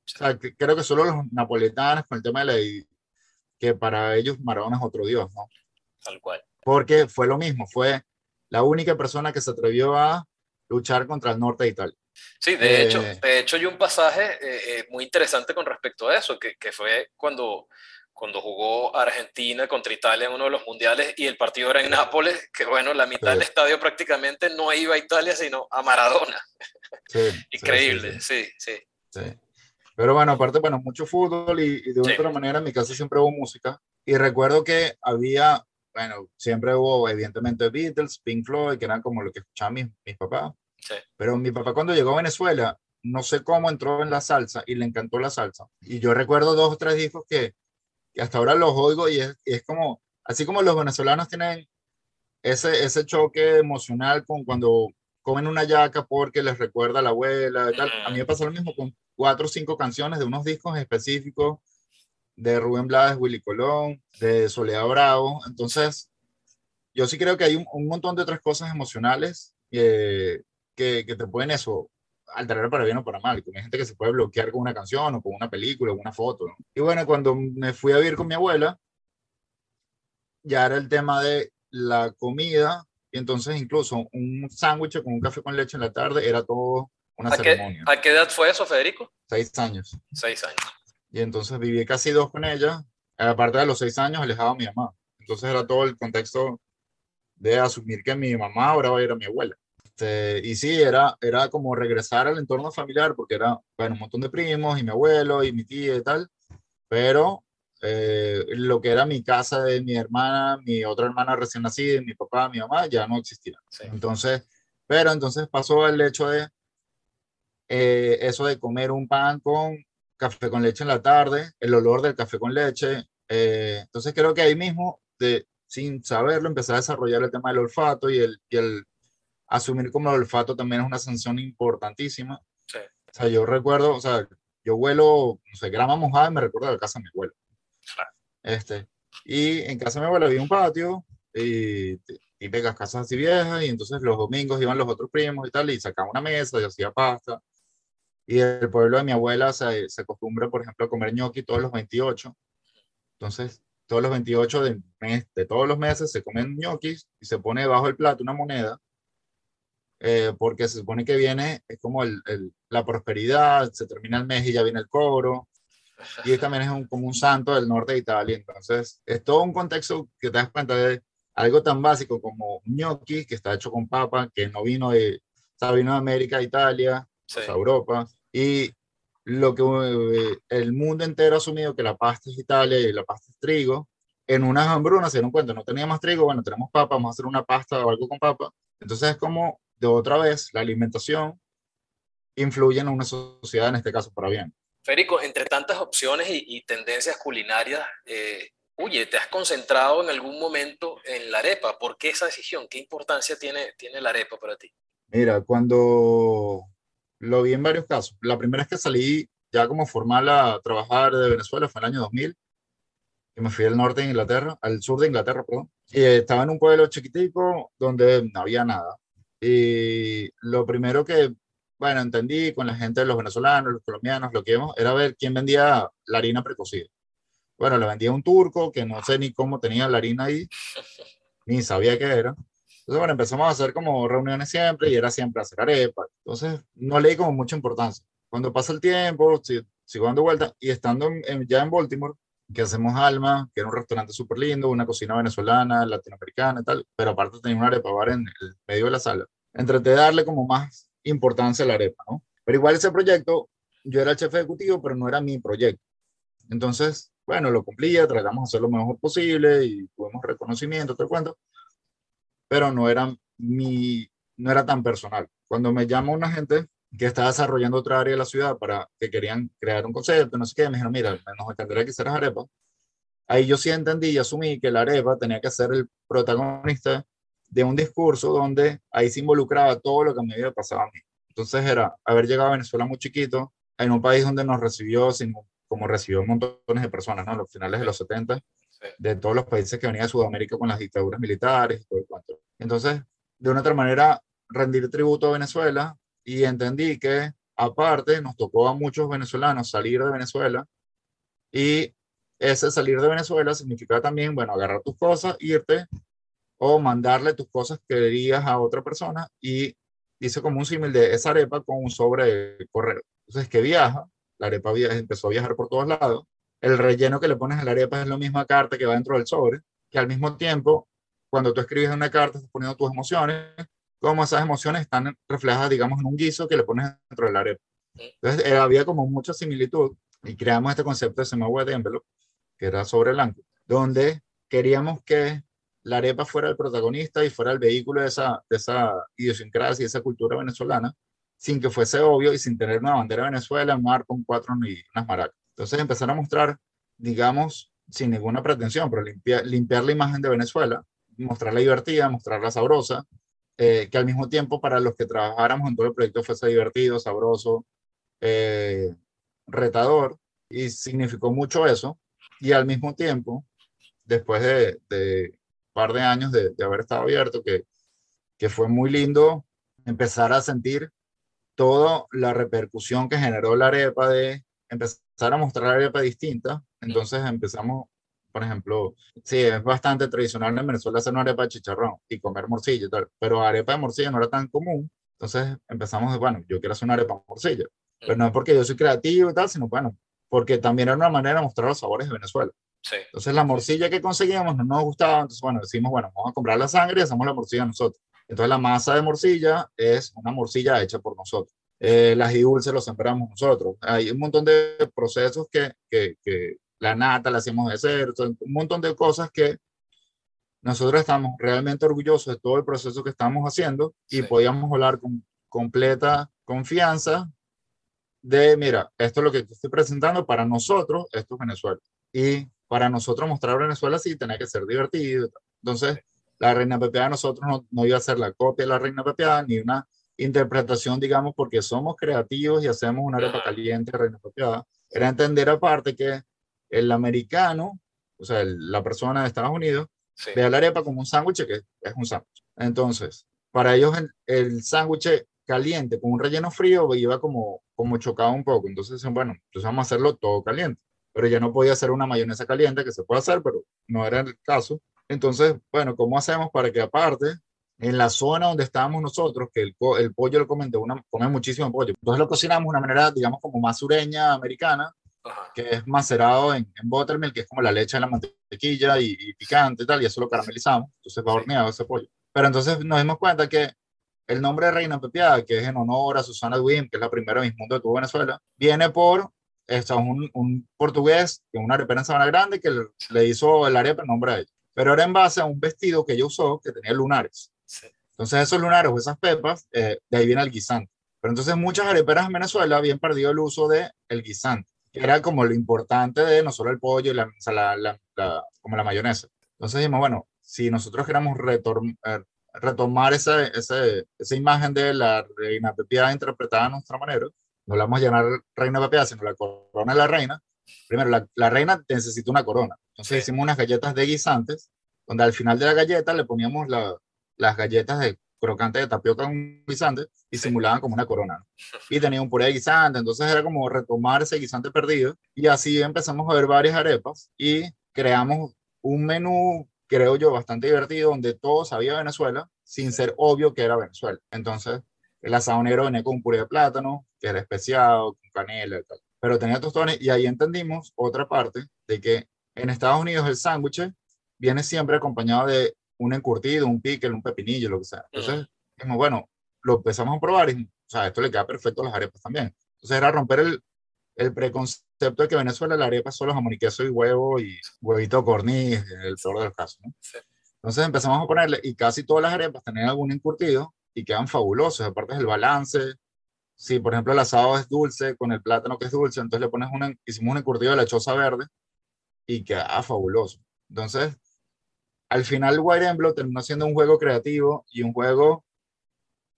O sea, creo que solo los napoletanos con el tema de la que para ellos Maradona es otro dios, ¿no? Tal cual. Porque fue lo mismo, fue la única persona que se atrevió a luchar contra el norte de Italia. Sí, de hecho, eh, de hecho hay un pasaje eh, eh, muy interesante con respecto a eso, que, que, fue cuando, cuando jugó Argentina contra Italia en uno de los mundiales y el partido era en Nápoles, que bueno, la mitad del estadio prácticamente no iba a Italia, sino a Maradona. Sí, Increíble, sí sí, sí, Pero bueno, aparte, bueno, mucho fútbol y, de otra manera en mi casa siempre hubo música. Y recuerdo que había, bueno, siempre hubo evidentemente Beatles, Pink Floyd, que eran como lo que escuchaban mis, mis papás. Pero mi papá cuando llegó a Venezuela, no sé cómo entró en la salsa y le encantó la salsa. Y yo recuerdo dos o tres discos que hasta ahora los oigo y es, y es, como, así como los venezolanos tienen ese, ese choque emocional con cuando comen una yaca porque les recuerda a la abuela tal. A mí me pasó lo mismo con cuatro o cinco canciones de unos discos específicos de Rubén Blades, Willy Colón, de Soledad Bravo. Entonces, yo sí creo que hay un, un montón de otras cosas emocionales que, que, te pueden eso alterar para bien o para mal. Hay gente que se puede bloquear con una canción o con una película o una foto. Y bueno, cuando me fui a vivir con mi abuela, ya era el tema de la comida. Y entonces incluso un sándwich con un café con leche en la tarde era todo una ceremonia. ¿A qué edad fue eso, Federico? Seis años. Seis años. Y entonces viví casi dos con ella. Aparte de los seis años, alejado a mi mamá. Entonces era todo el contexto de asumir que mi mamá ahora va a ir a mi abuela. Este, y sí, era, era como regresar al entorno familiar, porque era, bueno, un montón de primos y mi abuelo y mi tía y tal, pero eh, lo que era mi casa de mi hermana, mi otra hermana recién nacida, mi papá, mi mamá, ya no existía. Entonces, pero entonces pasó el hecho de eh, eso de comer un pan con café con leche en la tarde, el olor del café con leche. Eh, entonces creo que ahí mismo, de, sin saberlo, empecé a desarrollar el tema del olfato y el, y el asumir como el olfato también es una sanción importantísima. Sí. O sea, yo recuerdo, o sea, yo vuelo, no sé, grama mojada y me recuerdo de la casa de mi abuelo. Este, y en casa de mi abuelo había un patio y típicas casas así viejas y entonces los domingos iban los otros primos y tal y sacaban una mesa y hacía pasta. Y el pueblo de mi abuela se, se acostumbra, por ejemplo, a comer ñoqui todos los 28. Entonces, todos los 28 de, mes, de todos los meses se comen ñoquis y se pone debajo del plato una moneda eh, porque se supone que viene, es como el, la prosperidad, se termina el mes y ya viene el cobro, y también es un, como un santo del norte de Italia, entonces es todo un contexto que te das cuenta de algo tan básico como gnocchi, que está hecho con papa, que no vino de, o vino de América, Italia, Europa, y lo que eh, el mundo entero ha asumido que la pasta es Italia y la pasta es trigo, en unas hambrunas se dieron cuenta, no teníamos trigo, bueno, tenemos papa, vamos a hacer una pasta o algo con papa, entonces es como de otra vez, la alimentación influye en una sociedad, en este caso, para bien. Federico, entre tantas opciones y, tendencias culinarias, eh, oye, ¿te has concentrado en algún momento en la arepa? ¿Por qué esa decisión? ¿Qué importancia tiene, tiene la arepa para ti? Mira, cuando lo vi en varios casos, la primera vez que salí ya como formal a trabajar de Venezuela fue en el año 2000, y me fui al norte de Inglaterra, al sur de Inglaterra, perdón, y estaba en un pueblo chiquitico donde no había nada. Y lo primero que, bueno, entendí con la gente de los venezolanos, los colombianos, lo que vimos, era ver quién vendía la harina precocida. Bueno, le vendía un turco que no sé ni cómo tenía la harina ahí, ni sabía qué era. Entonces, bueno, empezamos a hacer como reuniones siempre y era siempre hacer arepas. Entonces, no leí como mucha importancia. cuando pasa el tiempo, sigo dando vueltas y estando ya en Baltimore, que hacemos Alma, que era un restaurante súper lindo, una cocina venezolana, latinoamericana y tal, pero aparte tenía una arepa bar en el medio de la sala. Entre de darle como más importancia a la arepa, ¿no? Pero igual ese proyecto, yo era el jefe ejecutivo, pero no era mi proyecto. Entonces, bueno, lo cumplía, tratamos de hacer lo mejor posible y tuvimos reconocimiento, te cuento, pero no era mi, no era tan personal. Cuando me llama una gente que está desarrollando otra área de la ciudad para que querían crear un concepto, no sé qué, me dijeron, mira, nos encantaría que hicieras arepa. Ahí yo sí entendí y asumí que la arepa tenía que ser el protagonista de un discurso donde ahí se involucraba todo lo que me había pasado a mí. Entonces era haber llegado a Venezuela muy chiquito, en un país donde nos recibió sin, como recibió montones de personas, ¿no? A los finales de los 70, de todos los países que venían de Sudamérica con las dictaduras militares y todo el cuento. Entonces, de una otra manera, rendir tributo a Venezuela y entendí que aparte nos tocó a muchos venezolanos salir de Venezuela y ese salir de Venezuela significa también, bueno, agarrar tus cosas, irte o mandarle tus cosas que querías a otra persona y hice como un símil de esa arepa con un sobre de correo. Entonces, que viaja, la arepa empezó a viajar por todos lados, el relleno que le pones a la arepa es la misma carta que va dentro del sobre, que al mismo tiempo, cuando tú escribes una carta, estás poniendo tus emociones, como esas emociones están reflejadas, digamos, en un guiso que le pones dentro de la arepa. Entonces, eh, había como mucha similitud y creamos este concepto de Semaway de envelope, que era sobre blanco, donde queríamos que la arepa fuera el protagonista y fuera el vehículo de esa, de esa idiosincrasia y esa cultura venezolana, sin que fuese obvio y sin tener una bandera de Venezuela, un mar con cuatro ni unas maracas. Entonces empezar a mostrar, digamos, sin ninguna pretensión, pero limpiar, limpiar la imagen de Venezuela, mostrarla divertida, mostrarla sabrosa, eh, que al mismo tiempo para los que trabajáramos en todo el proyecto fuese divertido, sabroso, eh, retador, y significó mucho eso. Y al mismo tiempo, después de, de par de años de, de, haber estado abierto, que, que fue muy lindo empezar a sentir toda la repercusión que generó la arepa de empezar a mostrar la arepa distinta. Entonces empezamos por ejemplo, sí, es bastante tradicional en Venezuela hacer una arepa de chicharrón y comer morcilla y tal, pero arepa de morcilla no era tan común. Entonces empezamos, bueno, yo quiero hacer una arepa de morcilla. Pero no es porque yo soy creativo y tal, sino bueno, porque también era una manera de mostrar los sabores de Venezuela. Sí. Entonces la morcilla que conseguíamos no nos gustaba, entonces bueno, decimos, bueno, vamos a comprar la sangre y hacemos la morcilla nosotros. Entonces la masa de morcilla es una morcilla hecha por nosotros. Eh, las dulces lo sembramos nosotros. Hay un montón de procesos que, que, que, la nata la hacemos de cero, un montón de cosas que nosotros estamos realmente orgullosos de todo el proceso que estamos haciendo y podíamos hablar con completa confianza de, mira, esto es lo que te estoy presentando para nosotros, esto es Venezuela. Y para nosotros mostrar Venezuela sí tenía que ser divertido. Entonces, la Reina Pepeada nosotros no, no, iba a ser la copia de la Reina Pepeada ni una interpretación, digamos, porque somos creativos y hacemos una arepa caliente Reina Pepeada. Era entender aparte que el americano, o sea, la persona de Estados Unidos, ve a la arepa como un sándwich que es un sándwich. Entonces, para ellos el, sándwich caliente con un relleno frío iba como, como chocado un poco. Entonces, bueno, entonces vamos a hacerlo todo caliente. Pero ya no podía hacer una mayonesa caliente, que se puede hacer, pero no era el caso. Entonces, bueno, ¿cómo hacemos para que aparte, en la zona donde estábamos nosotros, que el, el pollo lo comen, una, comen muchísimo pollo, entonces lo cocinamos de una manera, digamos, como más sureña, americana, que es macerado en, en, buttermilk, que es como la leche de la mantequilla y, picante y tal, y eso lo caramelizamos, entonces va horneado ese pollo. Pero entonces nos dimos cuenta que el nombre de Reina Pepiada, que es en honor a Susana Duim, que es la primera Miss Mundo que tuvo Venezuela, viene por esto, un, un portugués, que una arepera en Sabana Grande, que le, hizo el arepa en nombre a ella. Pero era en base a un vestido que ella usó que tenía lunares. Entonces esos lunares o esas pepas, eh, de ahí viene el guisante. Pero entonces muchas areperas en Venezuela habían perdido el uso de el guisante era como lo importante de no solo el pollo y la, la, como la mayonesa. Entonces dijimos, bueno, si nosotros queramos eh, retomar esa, esa, esa, imagen de la reina pepiada interpretada a nuestra manera, no la vamos a llamar reina pepiada, sino la corona de la reina. Primero, la, la reina necesita una corona. Entonces hicimos unas galletas de guisantes, donde al final de la galleta le poníamos las galletas de crocante de tapioca con guisante y simulaban como una corona. Y tenía un puré de guisante, entonces era como retomar ese guisante perdido. Y así empezamos a ver varias arepas y creamos un menú, creo yo, bastante divertido, donde todo sabía Venezuela, sin ser obvio que era Venezuela. Entonces, el asado negro venía con un puré de plátano, que era especiado, con canela y tal. Pero tenía tostones y ahí entendimos otra parte de que en Estados Unidos el sándwich viene siempre acompañado de un encurtido, un pickle, un pepinillo, lo que sea. Entonces, dijimos, bueno, lo empezamos a probar y, o sea, esto le queda perfecto a las arepas también. Entonces era romper el, el preconcepto de que Venezuela la arepa solo jamón y queso y huevo y huevito corniz, el peor de los casos, ¿no? Entonces empezamos a ponerle, y casi todas las arepas tenían algún encurtido y quedan fabulosos. Aparte del balance. Si, por ejemplo, el asado es dulce, con el plátano que es dulce, entonces le pones una, hicimos un encurtido de lechosa verde y queda fabuloso. Entonces, al final, White Emblo terminó siendo un juego creativo y un juego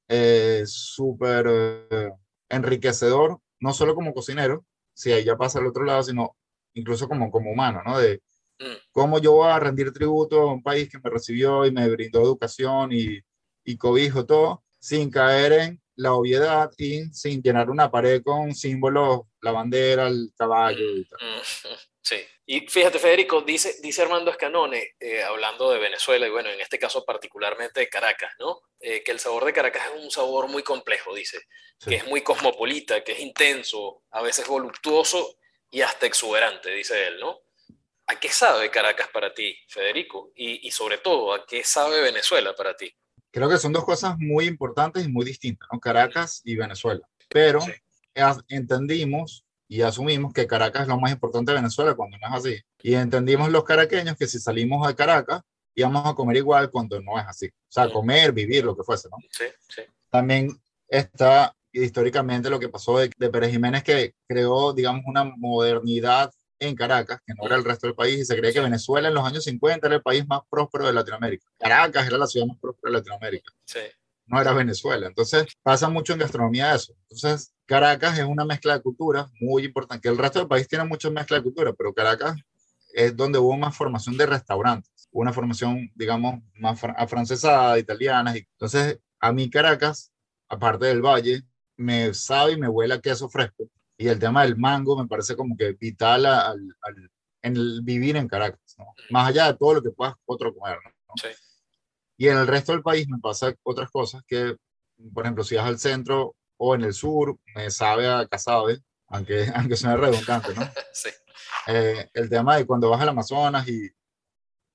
eh, súper eh, enriquecedor, no solo como cocinero, si ahí ya pasa al otro lado, sino incluso como, como humano, ¿no? De, Mm. ¿Cómo yo voy a rendir tributo a un país que me recibió y me brindó educación y, y cobijo todo, sin caer en la obviedad y sin llenar una pared con símbolos, la bandera, el caballo y tal. Mm, sí, y fíjate Federico, dice, dice Armando Escanone, eh, hablando de Venezuela y bueno, en este caso particularmente de Caracas, ¿no? Eh, que el sabor de Caracas es un sabor muy complejo, dice, que es muy cosmopolita, que es intenso, a veces voluptuoso y hasta exuberante, dice él, ¿no? ¿A qué sabe Caracas para ti, Federico? Y, sobre todo, ¿a qué sabe Venezuela para ti? Creo que son dos cosas muy importantes y muy distintas, ¿no? Caracas y Venezuela. Pero entendimos y asumimos que Caracas es lo más importante de Venezuela cuando no es así. Y entendimos los caraqueños que si salimos de Caracas íbamos a comer igual cuando no es así. O sea, comer, vivir, lo que fuese, ¿no? Sí, sí. También está históricamente lo que pasó de, de Pérez Jiménez que creó, digamos, una modernidad en Caracas, que no era el resto del país, y se cree que Venezuela en los años 50 era el país más próspero de Latinoamérica. Caracas era la ciudad más próspera de Latinoamérica. Sí. No era Venezuela. Entonces pasa mucho en gastronomía eso. Entonces Caracas es una mezcla de culturas muy importante, que el resto del país tiene mucha mezcla de cultura, pero Caracas es donde hubo más formación de restaurantes, una formación, digamos, más afrancesada, italiana. Entonces, a mí Caracas, aparte del valle, me sabe y me huele a queso fresco y el tema del mango me parece como que vital al, al, en el vivir en Caracas, ¿no? más allá de todo lo que puedas otro comer. ¿no? Sí. Y en el resto del país me pasa otras cosas que, por ejemplo, si vas al centro o en el sur, me sabe a casabe, aunque, aunque suene redundante, ¿no? sí. Eh, el tema de cuando vas al Amazonas y,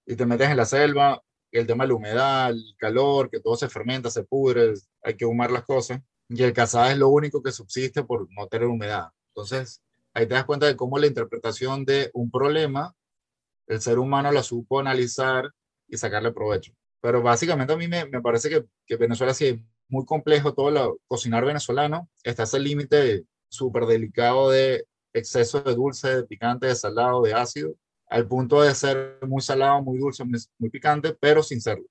y te metes en la selva, el tema de la humedad, el calor, que todo se fermenta, se pudre, hay que humar las cosas y el cazabe es lo único que subsiste por no tener humedad. Entonces, ahí te das cuenta de cómo la interpretación de un problema, el ser humano la supo analizar y sacarle provecho. Pero básicamente a mí me, me parece que, que, Venezuela sí muy complejo todo lo cocinar venezolano. Está ese límite súper delicado de exceso de dulce, de picante, de salado, de ácido, al punto de ser muy salado, muy dulce, muy picante, pero sin serlo.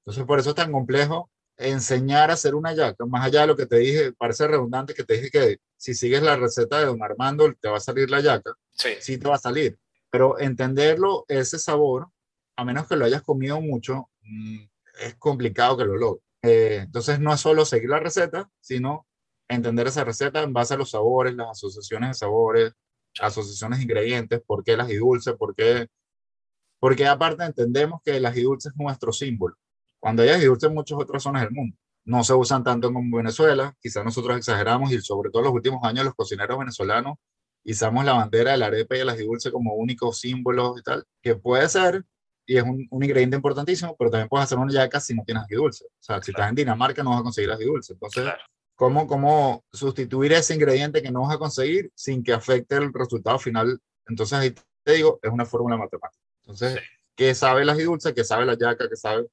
Entonces, por eso es tan complejo enseñar a hacer una yaca, más allá de lo que te dije, parece redundante que te dije que si sigues la receta de don Armando te va a salir la yaca, sí, sí te va a salir, pero entenderlo, ese sabor, a menos que lo hayas comido mucho, mm, es complicado que lo logres. Eh, entonces no es solo seguir la receta, sino entender esa receta en base a los sabores, las asociaciones de sabores, asociaciones de ingredientes, por qué las y dulces, por qué, porque aparte entendemos que las y dulces es nuestro símbolo cuando hay dulces en muchas otras zonas del mundo. No se usan tanto como Venezuela, quizás nosotros exageramos y sobre todo en los últimos años los cocineros venezolanos izamos la bandera de la arepa y el dulce como únicos símbolos y tal, que puede ser y es un, un, ingrediente importantísimo, pero también puedes hacer una yaca si no tienes dulce. O sea, si estás en Dinamarca no vas a conseguir dulce. Entonces, ¿cómo, ¿cómo sustituir ese ingrediente que no vas a conseguir sin que afecte el resultado final? Entonces, ahí te digo, es una fórmula matemática. Entonces, ¿qué sabe la dulce? ¿Qué sabe la yaca? ¿Qué sabe?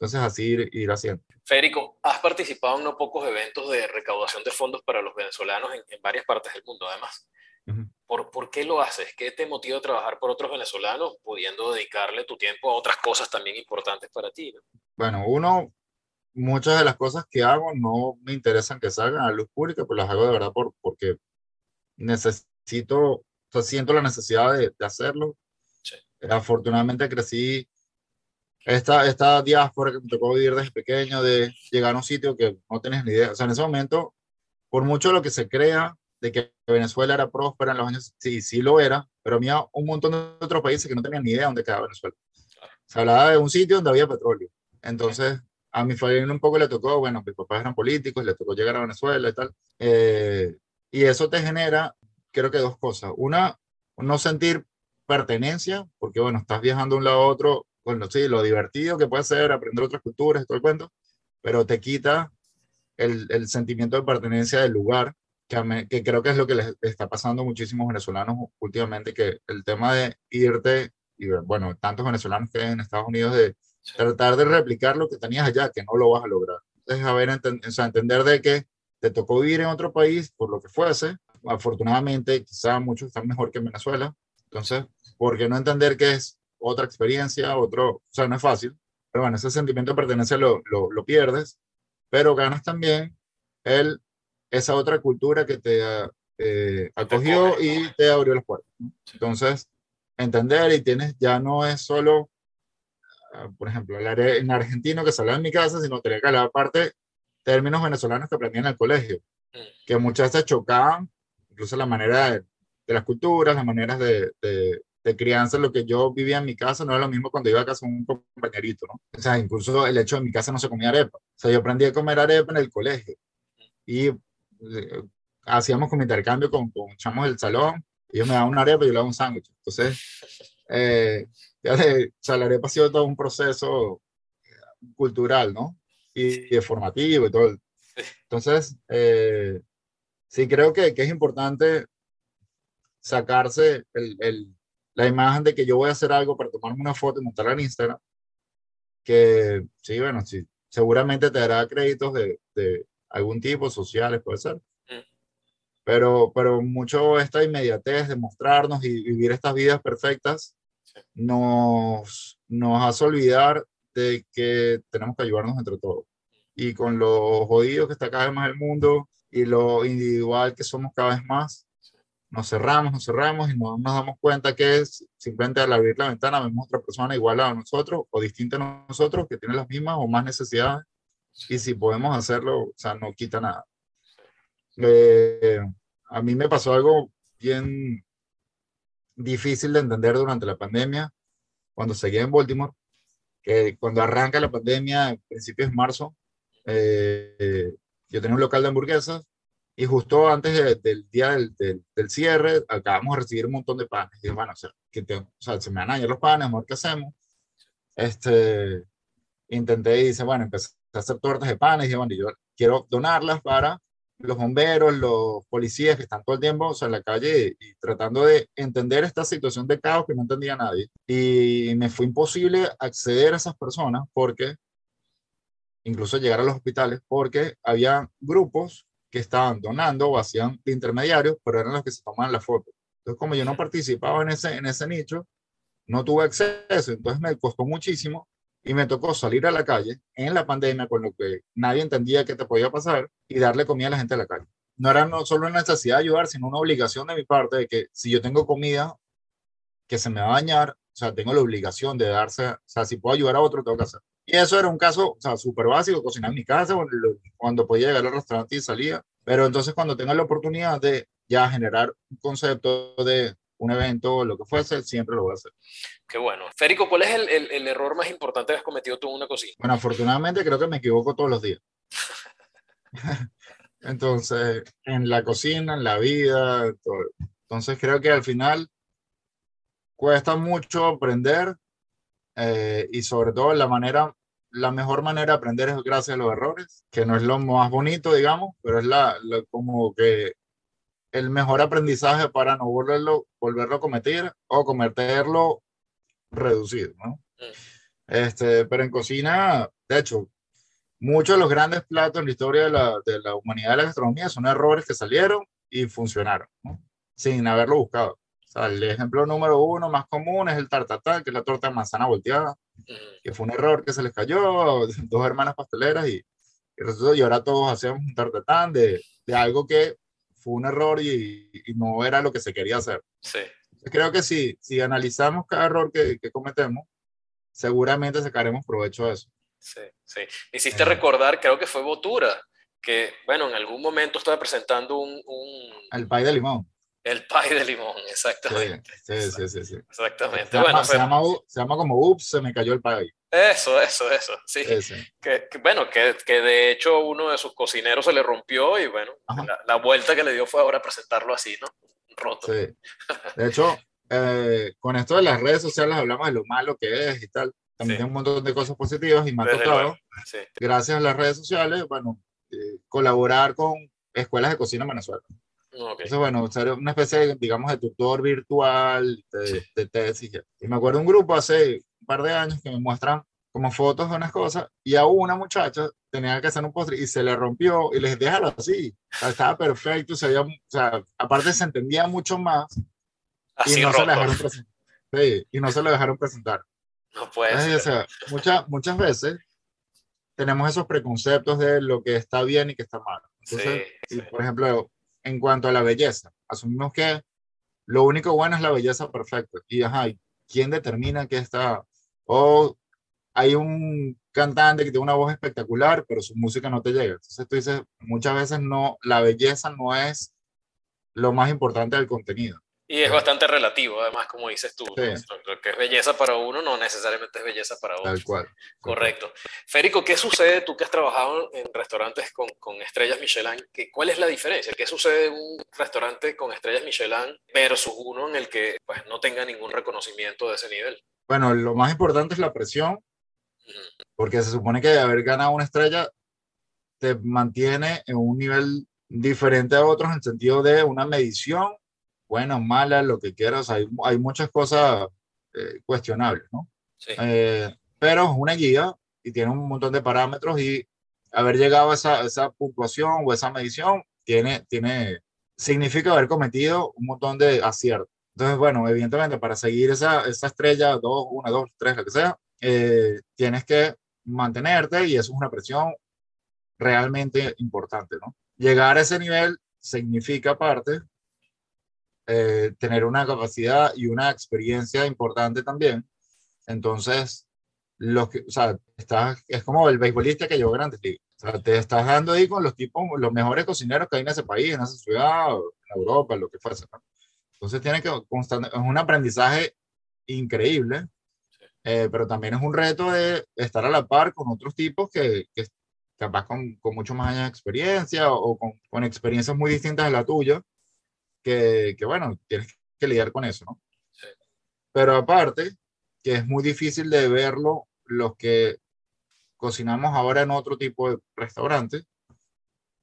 Entonces así ir, haciendo. Federico, has participado en no pocos eventos de recaudación de fondos para los venezolanos en, varias partes del mundo, además. ¿Por, ¿Por, qué lo haces? ¿Qué te motiva a trabajar por otros venezolanos, pudiendo dedicarle tu tiempo a otras cosas también importantes para ti? Bueno, uno, muchas de las cosas que hago no me interesan que salgan a luz pública, pues las hago de verdad por, porque necesito, o sea, siento la necesidad de, de hacerlo. Sí. Afortunadamente crecí esta, esta diáspora que me tocó vivir desde pequeño, de llegar a un sitio que no tienes ni idea. O sea, en ese momento, por mucho lo que se crea de que Venezuela era próspera en los años, sí, sí lo era, pero había un montón de otros países que no tenían ni idea dónde quedaba Venezuela. Se hablaba de un sitio donde había petróleo. Entonces, a mi familia un poco le tocó, bueno, mis papás eran políticos, le tocó llegar a Venezuela y tal. Eh, Y eso te genera, creo que dos cosas. Una, no sentir pertenencia, porque bueno, estás viajando de un lado a otro, bueno, sí, lo divertido que puede ser aprender otras culturas, todo el cuento, pero te quita el, el sentimiento de pertenencia del lugar, que, que, creo que es lo que les está pasando a muchísimos venezolanos últimamente, que el tema de irte, y bueno, tantos venezolanos que en Estados Unidos, de tratar de replicar lo que tenías allá, que no lo vas a lograr. Entonces, a ver, o sea, entender de que te tocó vivir en otro país, por lo que fuese, afortunadamente, quizá muchos están mejor que en Venezuela, entonces, ¿por qué no entender que es otra experiencia, otro, o sea, no es fácil, pero bueno, ese sentimiento de pertenencia lo, lo, lo pierdes, pero ganas también el, esa otra cultura que te eh, acogió y te abrió las puertas. Entonces, entender y tienes, ya no es solo, ah, por ejemplo, en argentino que salía en mi casa, sino tenía que hablar aparte términos venezolanos que aprendí en el colegio, mm. que muchas veces chocaban, incluso la manera de, de las culturas, las maneras de, de, de crianza, lo que yo vivía en mi casa no es lo mismo cuando iba a casa con un compañerito, ¿no? O sea, incluso el hecho de mi casa no se comía arepa. O sea, yo aprendí a comer arepa en el colegio y eh, hacíamos como intercambio con, con chamos del salón, ellos me daban una arepa y yo le daba un sándwich. Entonces, eh, ya de, o sea, la arepa ha sido todo un proceso cultural, ¿no? Y, y formativo y todo. Entonces, eh, sí creo que, que, es importante sacarse el, el la imagen de que yo voy a hacer algo para tomarme una foto y montarla en Instagram, que sí, bueno, sí, seguramente te dará créditos de, de algún tipo, sociales, puede ser. Mm. Pero, pero mucho esta inmediatez de mostrarnos y vivir estas vidas perfectas sí. nos, nos hace olvidar de que tenemos que ayudarnos entre todos. Y con lo jodido que está cada vez más el mundo y lo individual que somos cada vez más, nos cerramos, nos cerramos y no nos damos cuenta que es simplemente al abrir la ventana vemos otra persona igual a nosotros o distinta a nosotros que tiene las mismas o más necesidades y si podemos hacerlo, o sea, no quita nada. Eh, a mí me pasó algo bien difícil de entender durante la pandemia cuando seguía en Baltimore, que cuando arranca la pandemia, a principios de marzo, eh, yo tenía un local de hamburguesas y justo antes de, del día del, del, del, cierre, acabamos de recibir un montón de panes. Y dije, bueno, o sea, que te, o sea, se me van a los panes, amor, ¿qué hacemos? Este, intenté y dice, bueno, empecé hacer tortas de panes. Y dije, bueno, yo quiero donarlas para los bomberos, los policías que están todo el tiempo o sea, en la calle y, y, tratando de entender esta situación de caos que no entendía nadie. Y me fue imposible acceder a esas personas porque, incluso llegar a los hospitales, porque había grupos que estaban donando o hacían intermediarios, pero eran los que se tomaban la foto. Entonces, como yo no participaba en ese, en ese nicho, no tuve acceso, entonces me costó muchísimo y me tocó salir a la calle en la pandemia con lo que nadie entendía que te podía pasar y darle comida a la gente de la calle. No era no solo una necesidad de ayudar, sino una obligación de mi parte de que si yo tengo comida que se me va a dañar, o sea, tengo la obligación de darse, o sea, si puedo ayudar a otro, tengo que hacer. Y eso era un caso, o sea, súper básico, cocinar en mi casa, cuando podía llegar al restaurante y salía. Pero entonces cuando tenga la oportunidad de ya generar un concepto de un evento lo que fuese, siempre lo voy a hacer. Qué bueno. Férico, ¿cuál es el, el, el, error más importante que has cometido tú en una cocina? Bueno, afortunadamente creo que me equivoco todos los días. Entonces, en la cocina, en la vida, todo. Entonces creo que al final cuesta mucho aprender eh, y sobre todo la manera, la mejor manera de aprender es gracias a los errores, que no es lo más bonito, digamos, pero es la, la como que el mejor aprendizaje para no volverlo, volverlo a cometer o cometerlo reducido, ¿no? Mm. Este, pero en cocina, de hecho, muchos de los grandes platos en la historia de la, de la humanidad de la gastronomía son errores que salieron y funcionaron, ¿no? sin haberlo buscado. O sea, el ejemplo número uno más común es el tartatán, que es la torta de manzana volteada, que fue un error que se les cayó, dos hermanas pasteleras y, y, y ahora todos hacemos un tartatán de, de, algo que fue un error y, y, no era lo que se quería hacer. Sí. Creo que si, si analizamos cada error que, que cometemos, seguramente sacaremos provecho de eso. Sí, sí. Me hiciste eh. recordar, creo que fue Botura, que, bueno, en algún momento estaba presentando un... un... El pay de limón El pie de limón, exactamente. Sí, sí, sí, sí. Exactamente. Se, llama, se, llama, se, llama, como Ups, se me cayó el pie. Eso, eso, eso, sí. Que, bueno, que, que, de hecho uno de sus cocineros se le rompió y bueno, la, vuelta que le dio fue ahora presentarlo así, ¿no? Roto. Sí. De hecho, eh, con esto de las redes sociales hablamos de lo malo que es y tal. También hay un montón de cosas positivas y me ha tocado, gracias a las redes sociales, bueno, eh, colaborar con escuelas de cocina en Venezuela. Entonces, bueno, ser una especie, digamos, de tutor virtual, de, de tesis. Y me acuerdo un grupo hace un par de años que me muestran como fotos de unas cosas y a una muchacha tenía que hacer un postre y se le rompió y les déjalo así. estaba perfecto, se o sea, aparte se entendía mucho más y no se le dejaron presentar. Sí, y no se lo dejaron presentar. No puede O sea, muchas, muchas veces tenemos esos preconceptos de lo que está bien y que está mal. Entonces, por ejemplo, en cuanto a la belleza. Asumimos que lo único bueno es la belleza perfecta. Y ajá, ¿quién determina que está? O hay un cantante que tiene una voz espectacular, pero su música no te llega. Entonces tú dices, muchas veces no, la belleza no es lo más importante del contenido. Y es bastante relativo, además, como dices tú. Lo que es belleza para uno no necesariamente es belleza para otro. Tal cual. Correcto. Férico, ¿qué sucede tú que has trabajado en restaurantes con, con estrellas Michelin? ¿qué, ¿Cuál es la diferencia? ¿Qué sucede en un restaurante con estrellas Michelin versus uno en el que pues, no tenga ningún reconocimiento de ese nivel? Bueno, lo más importante es la presión, porque se supone que haber ganado una estrella te mantiene en un nivel diferente a otros en el sentido de una medición buenas, malas, lo que quieras, hay, hay muchas cosas eh, cuestionables, ¿no? Sí. Eh, pero es una guía y tiene un montón de parámetros y haber llegado a esa, esa puntuación o esa medición tiene, tiene, significa haber cometido un montón de aciertos. Entonces, bueno, evidentemente para seguir esa, esa estrella, dos, una, dos, tres, lo que sea, eh, tienes que mantenerte y eso es una presión realmente importante, ¿no? Llegar a ese nivel significa aparte eh, tener una capacidad y una experiencia importante también. Entonces, los que, o sea, estás, es como el beisbolista que llevó grandes ligas. O sea, te estás dando ahí con los tipos, los mejores cocineros que hay en ese país, en esa ciudad, en Europa, lo que fuese. Entonces, tiene que constante, es un aprendizaje increíble, eh, pero también es un reto de estar a la par con otros tipos que, que capaz con, con mucho más años de experiencia o, con, con, experiencias muy distintas a la tuya que, bueno, tienes que lidiar con eso, ¿no? Pero aparte, que es muy difícil de verlo los que cocinamos ahora en otro tipo de restaurante.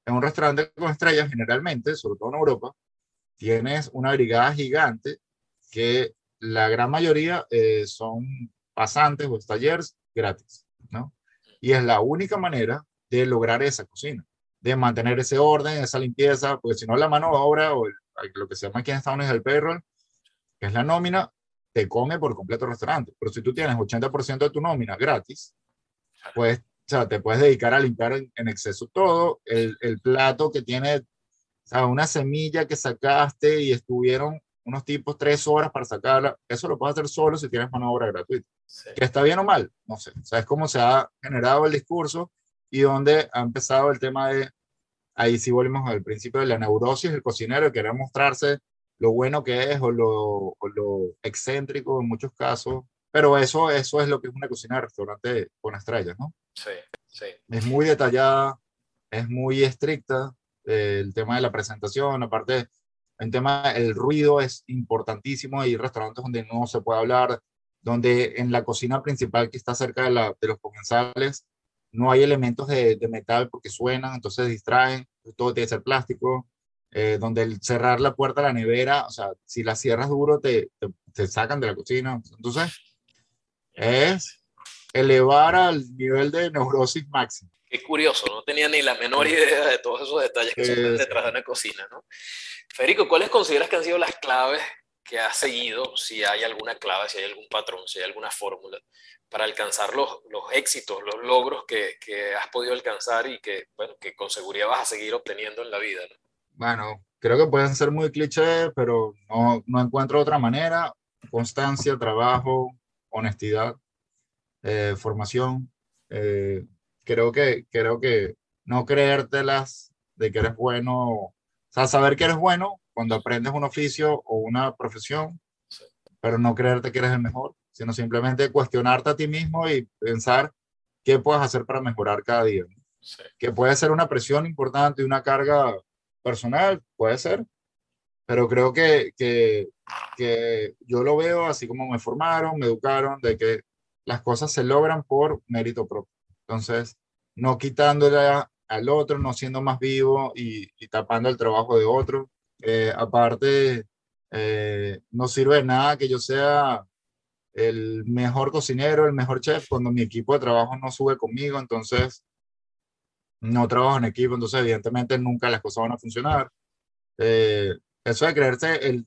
En un restaurante con estrellas, generalmente, sobre todo en Europa, tienes una brigada gigante que la gran mayoría eh, son pasantes o talleres gratis, ¿no? Y es la única manera de lograr esa cocina, de mantener ese orden, esa limpieza, porque si no la mano de obra o el lo que se llama aquí en Estados Unidos el payroll, que es la nómina, te come por completo el restaurante. Pero si tú tienes 80% de tu nómina gratis, pues o sea, te puedes dedicar a limpiar en, exceso todo, el, el, plato que tiene, o sea, una semilla que sacaste y estuvieron unos tipos tres horas para sacarla, eso lo puedes hacer solo si tienes mano de obra gratuita. ¿Que está bien o mal? No sé. O sea, es como se ha generado el discurso y donde ha empezado el tema de ahí sí volvemos al principio de la neurosis del cocinero, querer mostrarse lo bueno que es o lo, lo, excéntrico en muchos casos. Pero eso, eso es lo que es una cocina de restaurante con estrellas, ¿no? Sí, sí. Es muy detallada, es muy estricta. Eh, el tema de la presentación, aparte, el tema del ruido es importantísimo. Hay restaurantes donde no se puede hablar, donde en la cocina principal que está cerca de, la, de los comensales no hay elementos de, metal porque suenan, entonces distraen, todo tiene que ser plástico, eh, donde el cerrar la puerta de la nevera, o sea, si la cierras duro te, te, sacan de la cocina. Entonces, es elevar al nivel de neurosis máximo. Qué curioso, no tenía ni la menor idea de todos esos detalles que son detrás de una cocina, ¿no? Federico, ¿cuáles consideras que han sido las claves que has seguido, si hay alguna clave, si hay algún patrón, si hay alguna fórmula, para alcanzar los, los éxitos, los logros que, que, has podido alcanzar y que, bueno, que con seguridad vas a seguir obteniendo en la vida. ¿no? Bueno, creo que pueden ser muy clichés, pero no, no encuentro otra manera. Constancia, trabajo, honestidad, eh, formación. Eh, creo, que, creo que no creértelas de que eres bueno, o sea, saber que eres bueno, cuando aprendes un oficio o una profesión, pero no creerte que eres el mejor, sino simplemente cuestionarte a ti mismo y pensar qué puedes hacer para mejorar cada día. Que puede ser una presión importante y una carga personal, puede ser, pero creo que, que, que yo lo veo así como me formaron, me educaron, de que las cosas se logran por mérito propio. Entonces, no quitándole al otro, no siendo más vivo y, tapando el trabajo de otro. Eh, aparte, eh, no sirve nada que yo sea el mejor cocinero, el mejor chef, cuando mi equipo de trabajo no sube conmigo, entonces no trabajo en equipo, entonces evidentemente nunca las cosas van a funcionar. Eh, eso de creerse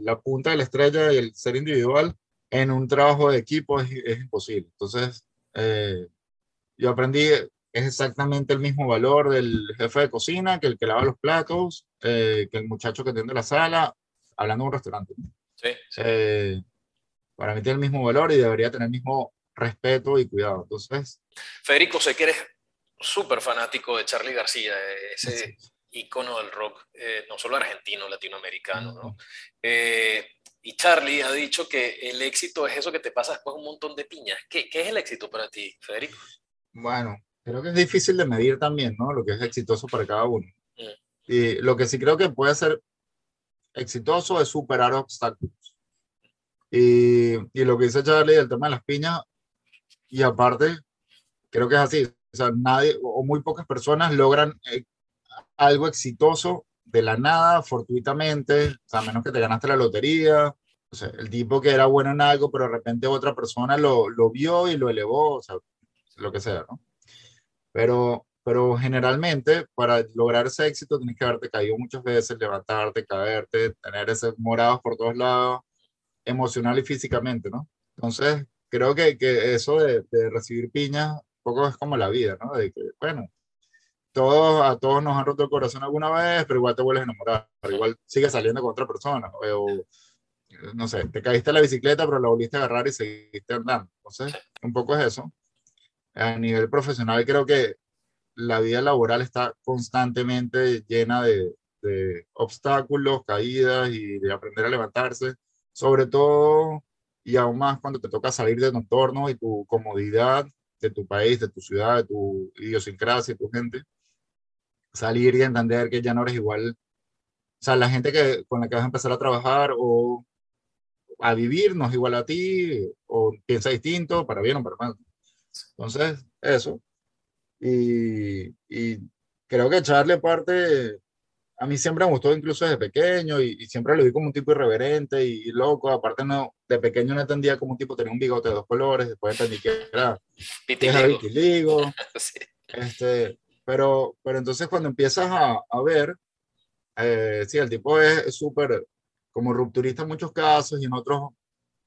la punta de la estrella y el ser individual en un trabajo de equipo es, es imposible. Entonces, yo aprendí es exactamente el mismo valor del jefe de cocina que el que lava los platos, eh, que el muchacho que atiende la sala, hablando de un restaurante. Sí. Eh, para mí tiene el mismo valor y debería tener el mismo respeto y cuidado. Entonces. Federico, sé que eres súper fanático de Charlie García, ese ícono del rock, eh, no solo argentino, latinoamericano, ¿no? y Charlie ha dicho que el éxito es eso que te pasa después de un montón de piñas. ¿Qué, ¿Qué, es el éxito para ti, Federico? Bueno, creo que es difícil de medir también, ¿no? Lo que es exitoso para cada uno. Y lo que sí creo que puede ser exitoso es superar obstáculos. Y, y lo que dice Charlie del tema de las piñas, y aparte, creo que es así. O sea, nadie o muy pocas personas logran eh, algo exitoso de la nada, fortuitamente, o sea, a menos que te ganaste la lotería. O sea, el tipo que era bueno en algo, pero de repente otra persona lo, lo vio y lo elevó, o sea, lo que sea, ¿no? Pero, pero generalmente para lograr ese éxito tienes que haberte caído muchas veces, levantarte, caerte, tener ese morados por todos lados, emocional y físicamente, ¿no? Entonces, creo que, que eso de, de recibir piñas, un poco es como la vida, ¿no? De que, bueno, todos, a todos nos han roto el corazón alguna vez, pero igual te vuelves a enamorar, igual sigues saliendo con otra persona, o, no sé, te caíste en la bicicleta, pero la volviste a agarrar y seguiste andando. Entonces, un poco es eso a nivel profesional creo que la vida laboral está constantemente llena de, obstáculos, caídas y de aprender a levantarse, sobre todo y aún más cuando te toca salir de tu entorno y tu comodidad de tu país, de tu ciudad, de tu idiosincrasia, de tu gente, salir y entender que ya no eres igual, o sea, la gente que, con la que vas a empezar a trabajar o a vivir no es igual a ti, o piensa distinto, para bien o para mal. Entonces, eso. Y, y creo que Charlie, aparte, a mí siempre me gustó incluso desde pequeño y, siempre lo vi como un tipo irreverente y, loco. Aparte, no, de pequeño no entendía como un tipo tenía un bigote de dos colores, después entendí que era vitiligo. este, pero, pero entonces cuando empiezas a, a ver, eh, sí, el tipo es súper como rupturista en muchos casos y en otros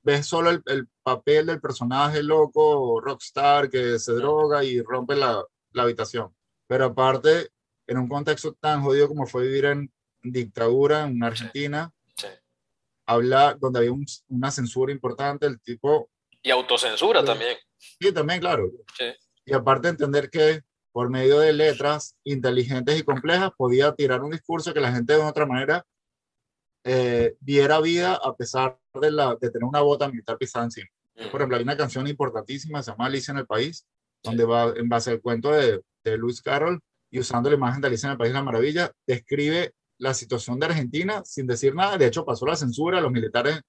ves solo el, el, papel del personaje loco, rockstar, que se droga y rompe la, la, habitación. Pero aparte, en un contexto tan jodido como fue vivir en dictadura en Argentina, habla donde había una censura importante, el tipo... Y autocensura también. Sí, también, claro. Y aparte entender que por medio de letras inteligentes y complejas podía tirar un discurso que la gente de otra manera eh, diera vida a pesar de, la, de tener una bota militar pisada encima. Por ejemplo, hay una canción importantísima, se llama Alicia en el País, donde va en base al cuento de, de Lewis Carroll y usando la imagen de Alicia en el País de la Maravilla, describe la situación de Argentina sin decir nada. De hecho, pasó la censura, los militares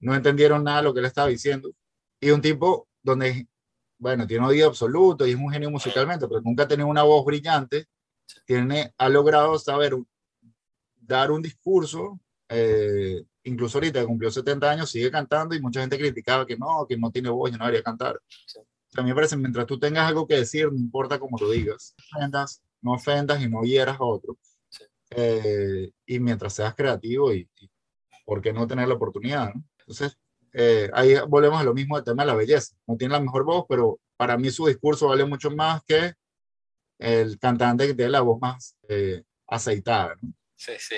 no entendieron nada de lo que él estaba diciendo. Y un tipo donde, bueno, tiene oído absoluto y es un genio musicalmente, pero nunca ha tenido una voz brillante, tiene, ha logrado saber dar un discurso eh, incluso ahorita que cumplió 70 años, sigue cantando y mucha gente criticaba que no, que no tiene voz y no debería cantar. A mí me parece, mientras tú tengas algo que decir, no importa cómo lo digas, no ofendas, no ofendas y no hieras a otro. Eh, y mientras seas creativo y, ¿por qué no tener la oportunidad? Entonces, eh, ahí volvemos a lo mismo del tema de la belleza. No tiene la mejor voz, pero para mí su discurso vale mucho más que el cantante que tiene la voz más aceitada. ¿no? Sí, sí.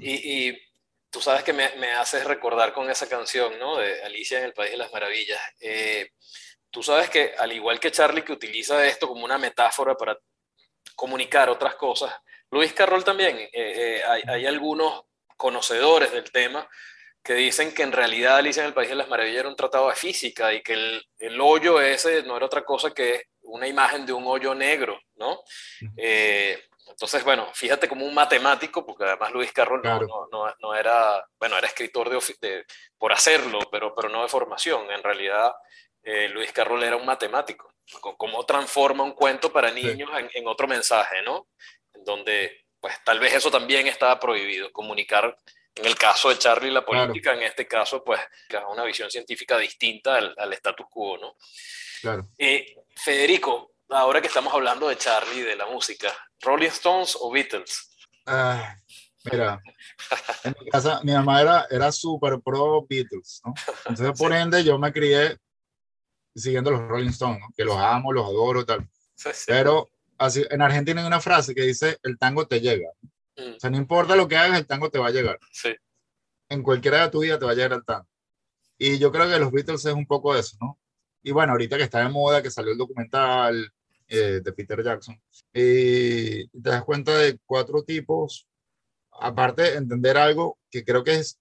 Y, y tú sabes que me, me, haces recordar con esa canción, ¿no? De Alicia en el País de las Maravillas. Eh, tú sabes que al igual que Charlie que utiliza esto como una metáfora para comunicar otras cosas, Luis Carroll también, eh, eh, hay, hay, algunos conocedores del tema que dicen que en realidad Alicia en el País de las Maravillas era un tratado de física y que el, el hoyo ese no era otra cosa que una imagen de un hoyo negro, ¿no? Entonces, bueno, fíjate como un matemático, porque además Luis Carroll no, no, no, era, bueno, era escritor de, de, por hacerlo, pero, pero no de formación. En realidad, eh, Luis Carroll era un matemático. Cómo transforma un cuento para niños en, en, otro mensaje, ¿no? Donde, pues tal vez eso también estaba prohibido, comunicar en el caso de Charlie, la política, en este caso, pues, una visión científica distinta al, al status quo, ¿no? Claro. Eh, Federico, ahora que estamos hablando de Charlie, de la música, ¿Rolling Stones o Beatles? Ah, mira, en mi casa, mi mamá era, era súper pro Beatles, ¿no? Entonces, por ende, yo me crié siguiendo los Rolling Stones, ¿no? que los amo, los adoro, tal. Sí, Pero así, en Argentina hay una frase que dice, el tango te llega. Mm. O sea, no importa lo que hagas, el tango te va a llegar. Sí. En cualquiera de tu vida te va a llegar el tango. Y yo creo que los Beatles es un poco eso, ¿no? Y bueno, ahorita que está de moda, que salió el documental eh, de Peter Jackson, y te das cuenta de cuatro tipos, aparte de entender algo que creo que es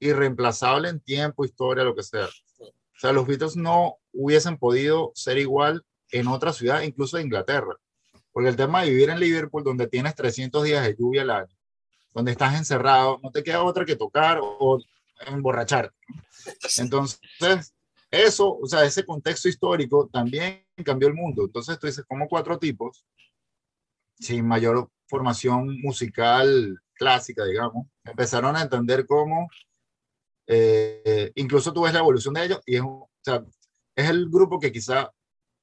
irreemplazable en tiempo, historia, lo que sea. O sea, los Beatles no hubiesen podido ser igual en otra ciudad, incluso de Inglaterra. Porque el tema de vivir en Liverpool, donde tienes 300 días de lluvia al año, donde estás encerrado, no te queda otra que tocar o emborrachar. Entonces, eso, o sea, ese contexto histórico también cambió el mundo. Entonces, tú dices, como cuatro tipos, sin mayor formación musical clásica, digamos, empezaron a entender cómo, eh, incluso tú ves la evolución de ellos, y es, o sea, es el grupo que quizá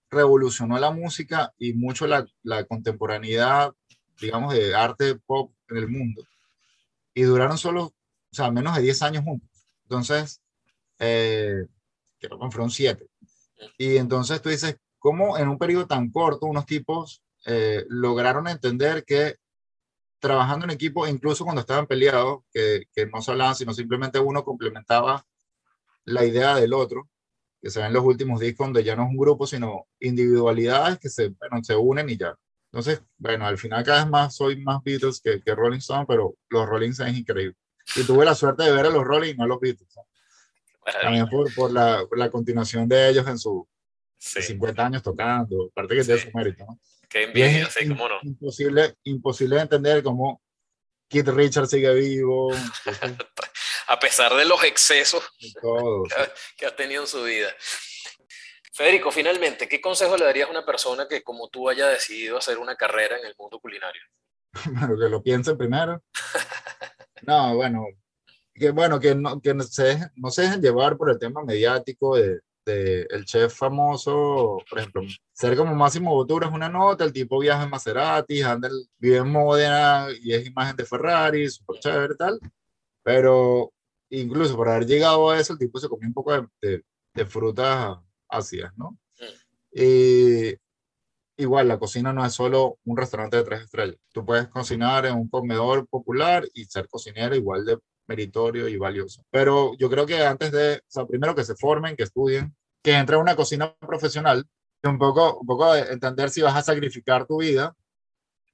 revolucionó la música y mucho la, la contemporaneidad, digamos, de arte pop en el mundo. Y duraron solo, o sea, menos de 10 años juntos. Entonces, eh, creo que fueron 7. Y entonces tú dices, ¿cómo en un periodo tan corto unos tipos eh, lograron entender que trabajando en equipo, incluso cuando estaban peleados, que, que no se hablaban, sino simplemente uno complementaba la idea del otro, que se ven los últimos discos donde ya no es un grupo, sino individualidades que se, bueno, se unen y ya. Entonces, bueno, al final cada vez más soy más Beatles que, que Rolling Stone, pero los Rolling Stones es increíble. Y tuve la suerte de ver a los Rolling y no a los Beatles. También por, por, la, la, continuación de ellos en sus sí. 50 años tocando, aparte que sí. tiene su mérito. ¿no? Qué envidia, sí, cómo no. Imposible, imposible de entender cómo Keith Richards sigue vivo. a pesar de los excesos todo, que, que, ha tenido en su vida. Federico, finalmente, ¿qué consejo le darías a una persona que como tú haya decidido hacer una carrera en el mundo culinario? Bueno, que lo piense primero. No, bueno, que bueno, que no, que no se, no se dejen llevar por el tema mediático de, de, el chef famoso, por ejemplo, ser como Máximo Bottura es una nota, el tipo viaja en Maserati, anda, vive en Modena y es imagen de Ferrari, súper chévere y tal, pero incluso por haber llegado a eso, el tipo se comió un poco de, de, de frutas ácidas, ¿no? Y igual, la cocina no es solo un restaurante de tres estrellas. Tú puedes cocinar en un comedor popular y ser cocinero igual de meritorio y valioso. Pero yo creo que antes de, o sea, primero que se formen, que estudien, que entren a una cocina profesional, y un poco, un poco entender si vas a sacrificar tu vida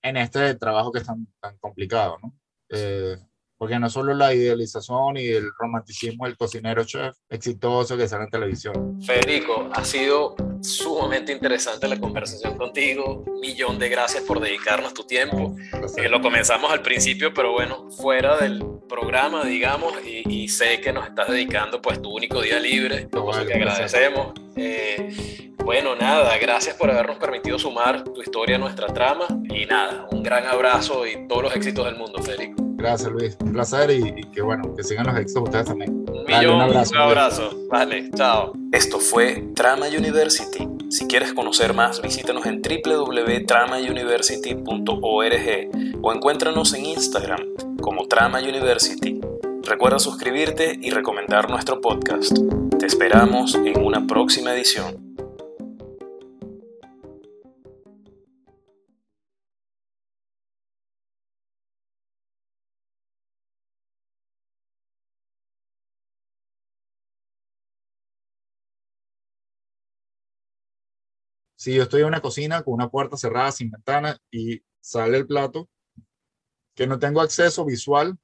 en este trabajo que es tan, tan complicado, ¿no? Eh, porque no solo la idealización y el romanticismo del cocinero chef exitoso que sale en televisión. Federico, ha sido sumamente interesante la conversación contigo. Millón de gracias por dedicarnos tu tiempo. Eh, lo comenzamos al principio, pero bueno, fuera del programa, digamos, y, y sé que nos estás dedicando pues tu único día libre, vale, que agradecemos. Eh, bueno, nada, gracias por habernos permitido sumar tu historia a nuestra trama y nada, un gran abrazo y todos los éxitos del mundo, Federico. Gracias, Luis. Un placer y, y, que bueno, que sigan los éxitos ustedes también. Un millón, Dale, un abrazo. Un abrazo. Vale, chao. Esto fue Trama University. Si quieres conocer más, visítanos en www.tramauniversity.org o encuéntranos en Instagram como Trama University. Recuerda suscribirte y recomendar nuestro podcast. Te esperamos en una próxima edición. Si yo estoy en una cocina con una puerta cerrada sin ventana y sale el plato, que no tengo acceso visual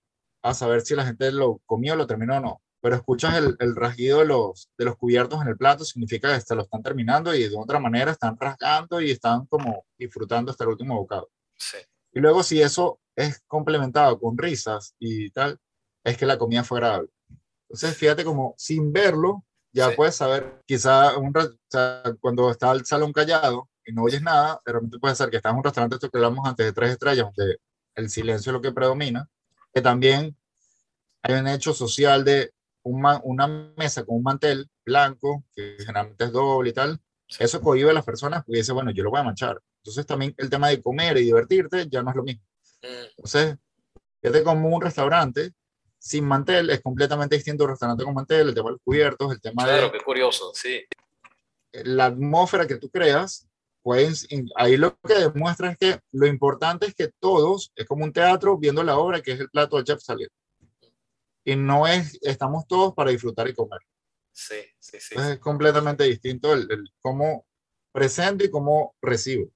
a saber si la gente lo comió, lo terminó o no. Pero escuchas el, el rasguido de los, de los cubiertos en el plato, significa que se lo están terminando y de otra manera están rasgando y están como disfrutando hasta el último bocado. Sí. Y luego si eso es complementado con risas y tal, es que la comida fue agradable. Entonces, fíjate como sin verlo, ya Sí. puedes saber, quizá un, o sea, cuando está el salón callado y no oyes nada, de repente puede ser que estás en un restaurante, esto que hablamos antes de tres estrellas, donde el silencio es lo que predomina, que también hay un hecho social de un ma- una mesa con un mantel blanco, que generalmente es doble y tal, Sí. eso cohíbe a las personas porque dice, bueno, yo lo voy a manchar. Entonces también el tema de comer y divertirte ya no es lo mismo. Mm, Entonces, fíjate como un restaurante sin mantel es completamente distinto a un restaurante con mantel, el tema de los cubiertos, el tema claro, de qué curioso, sí. la atmósfera que tú creas, pues ahí lo que demuestra es que lo importante es que todos, es como un teatro viendo la obra que es el plato del chef salir. Y no es, estamos todos para disfrutar y comer. Sí, sí, sí. Entonces es completamente distinto el, el cómo presento y cómo recibo.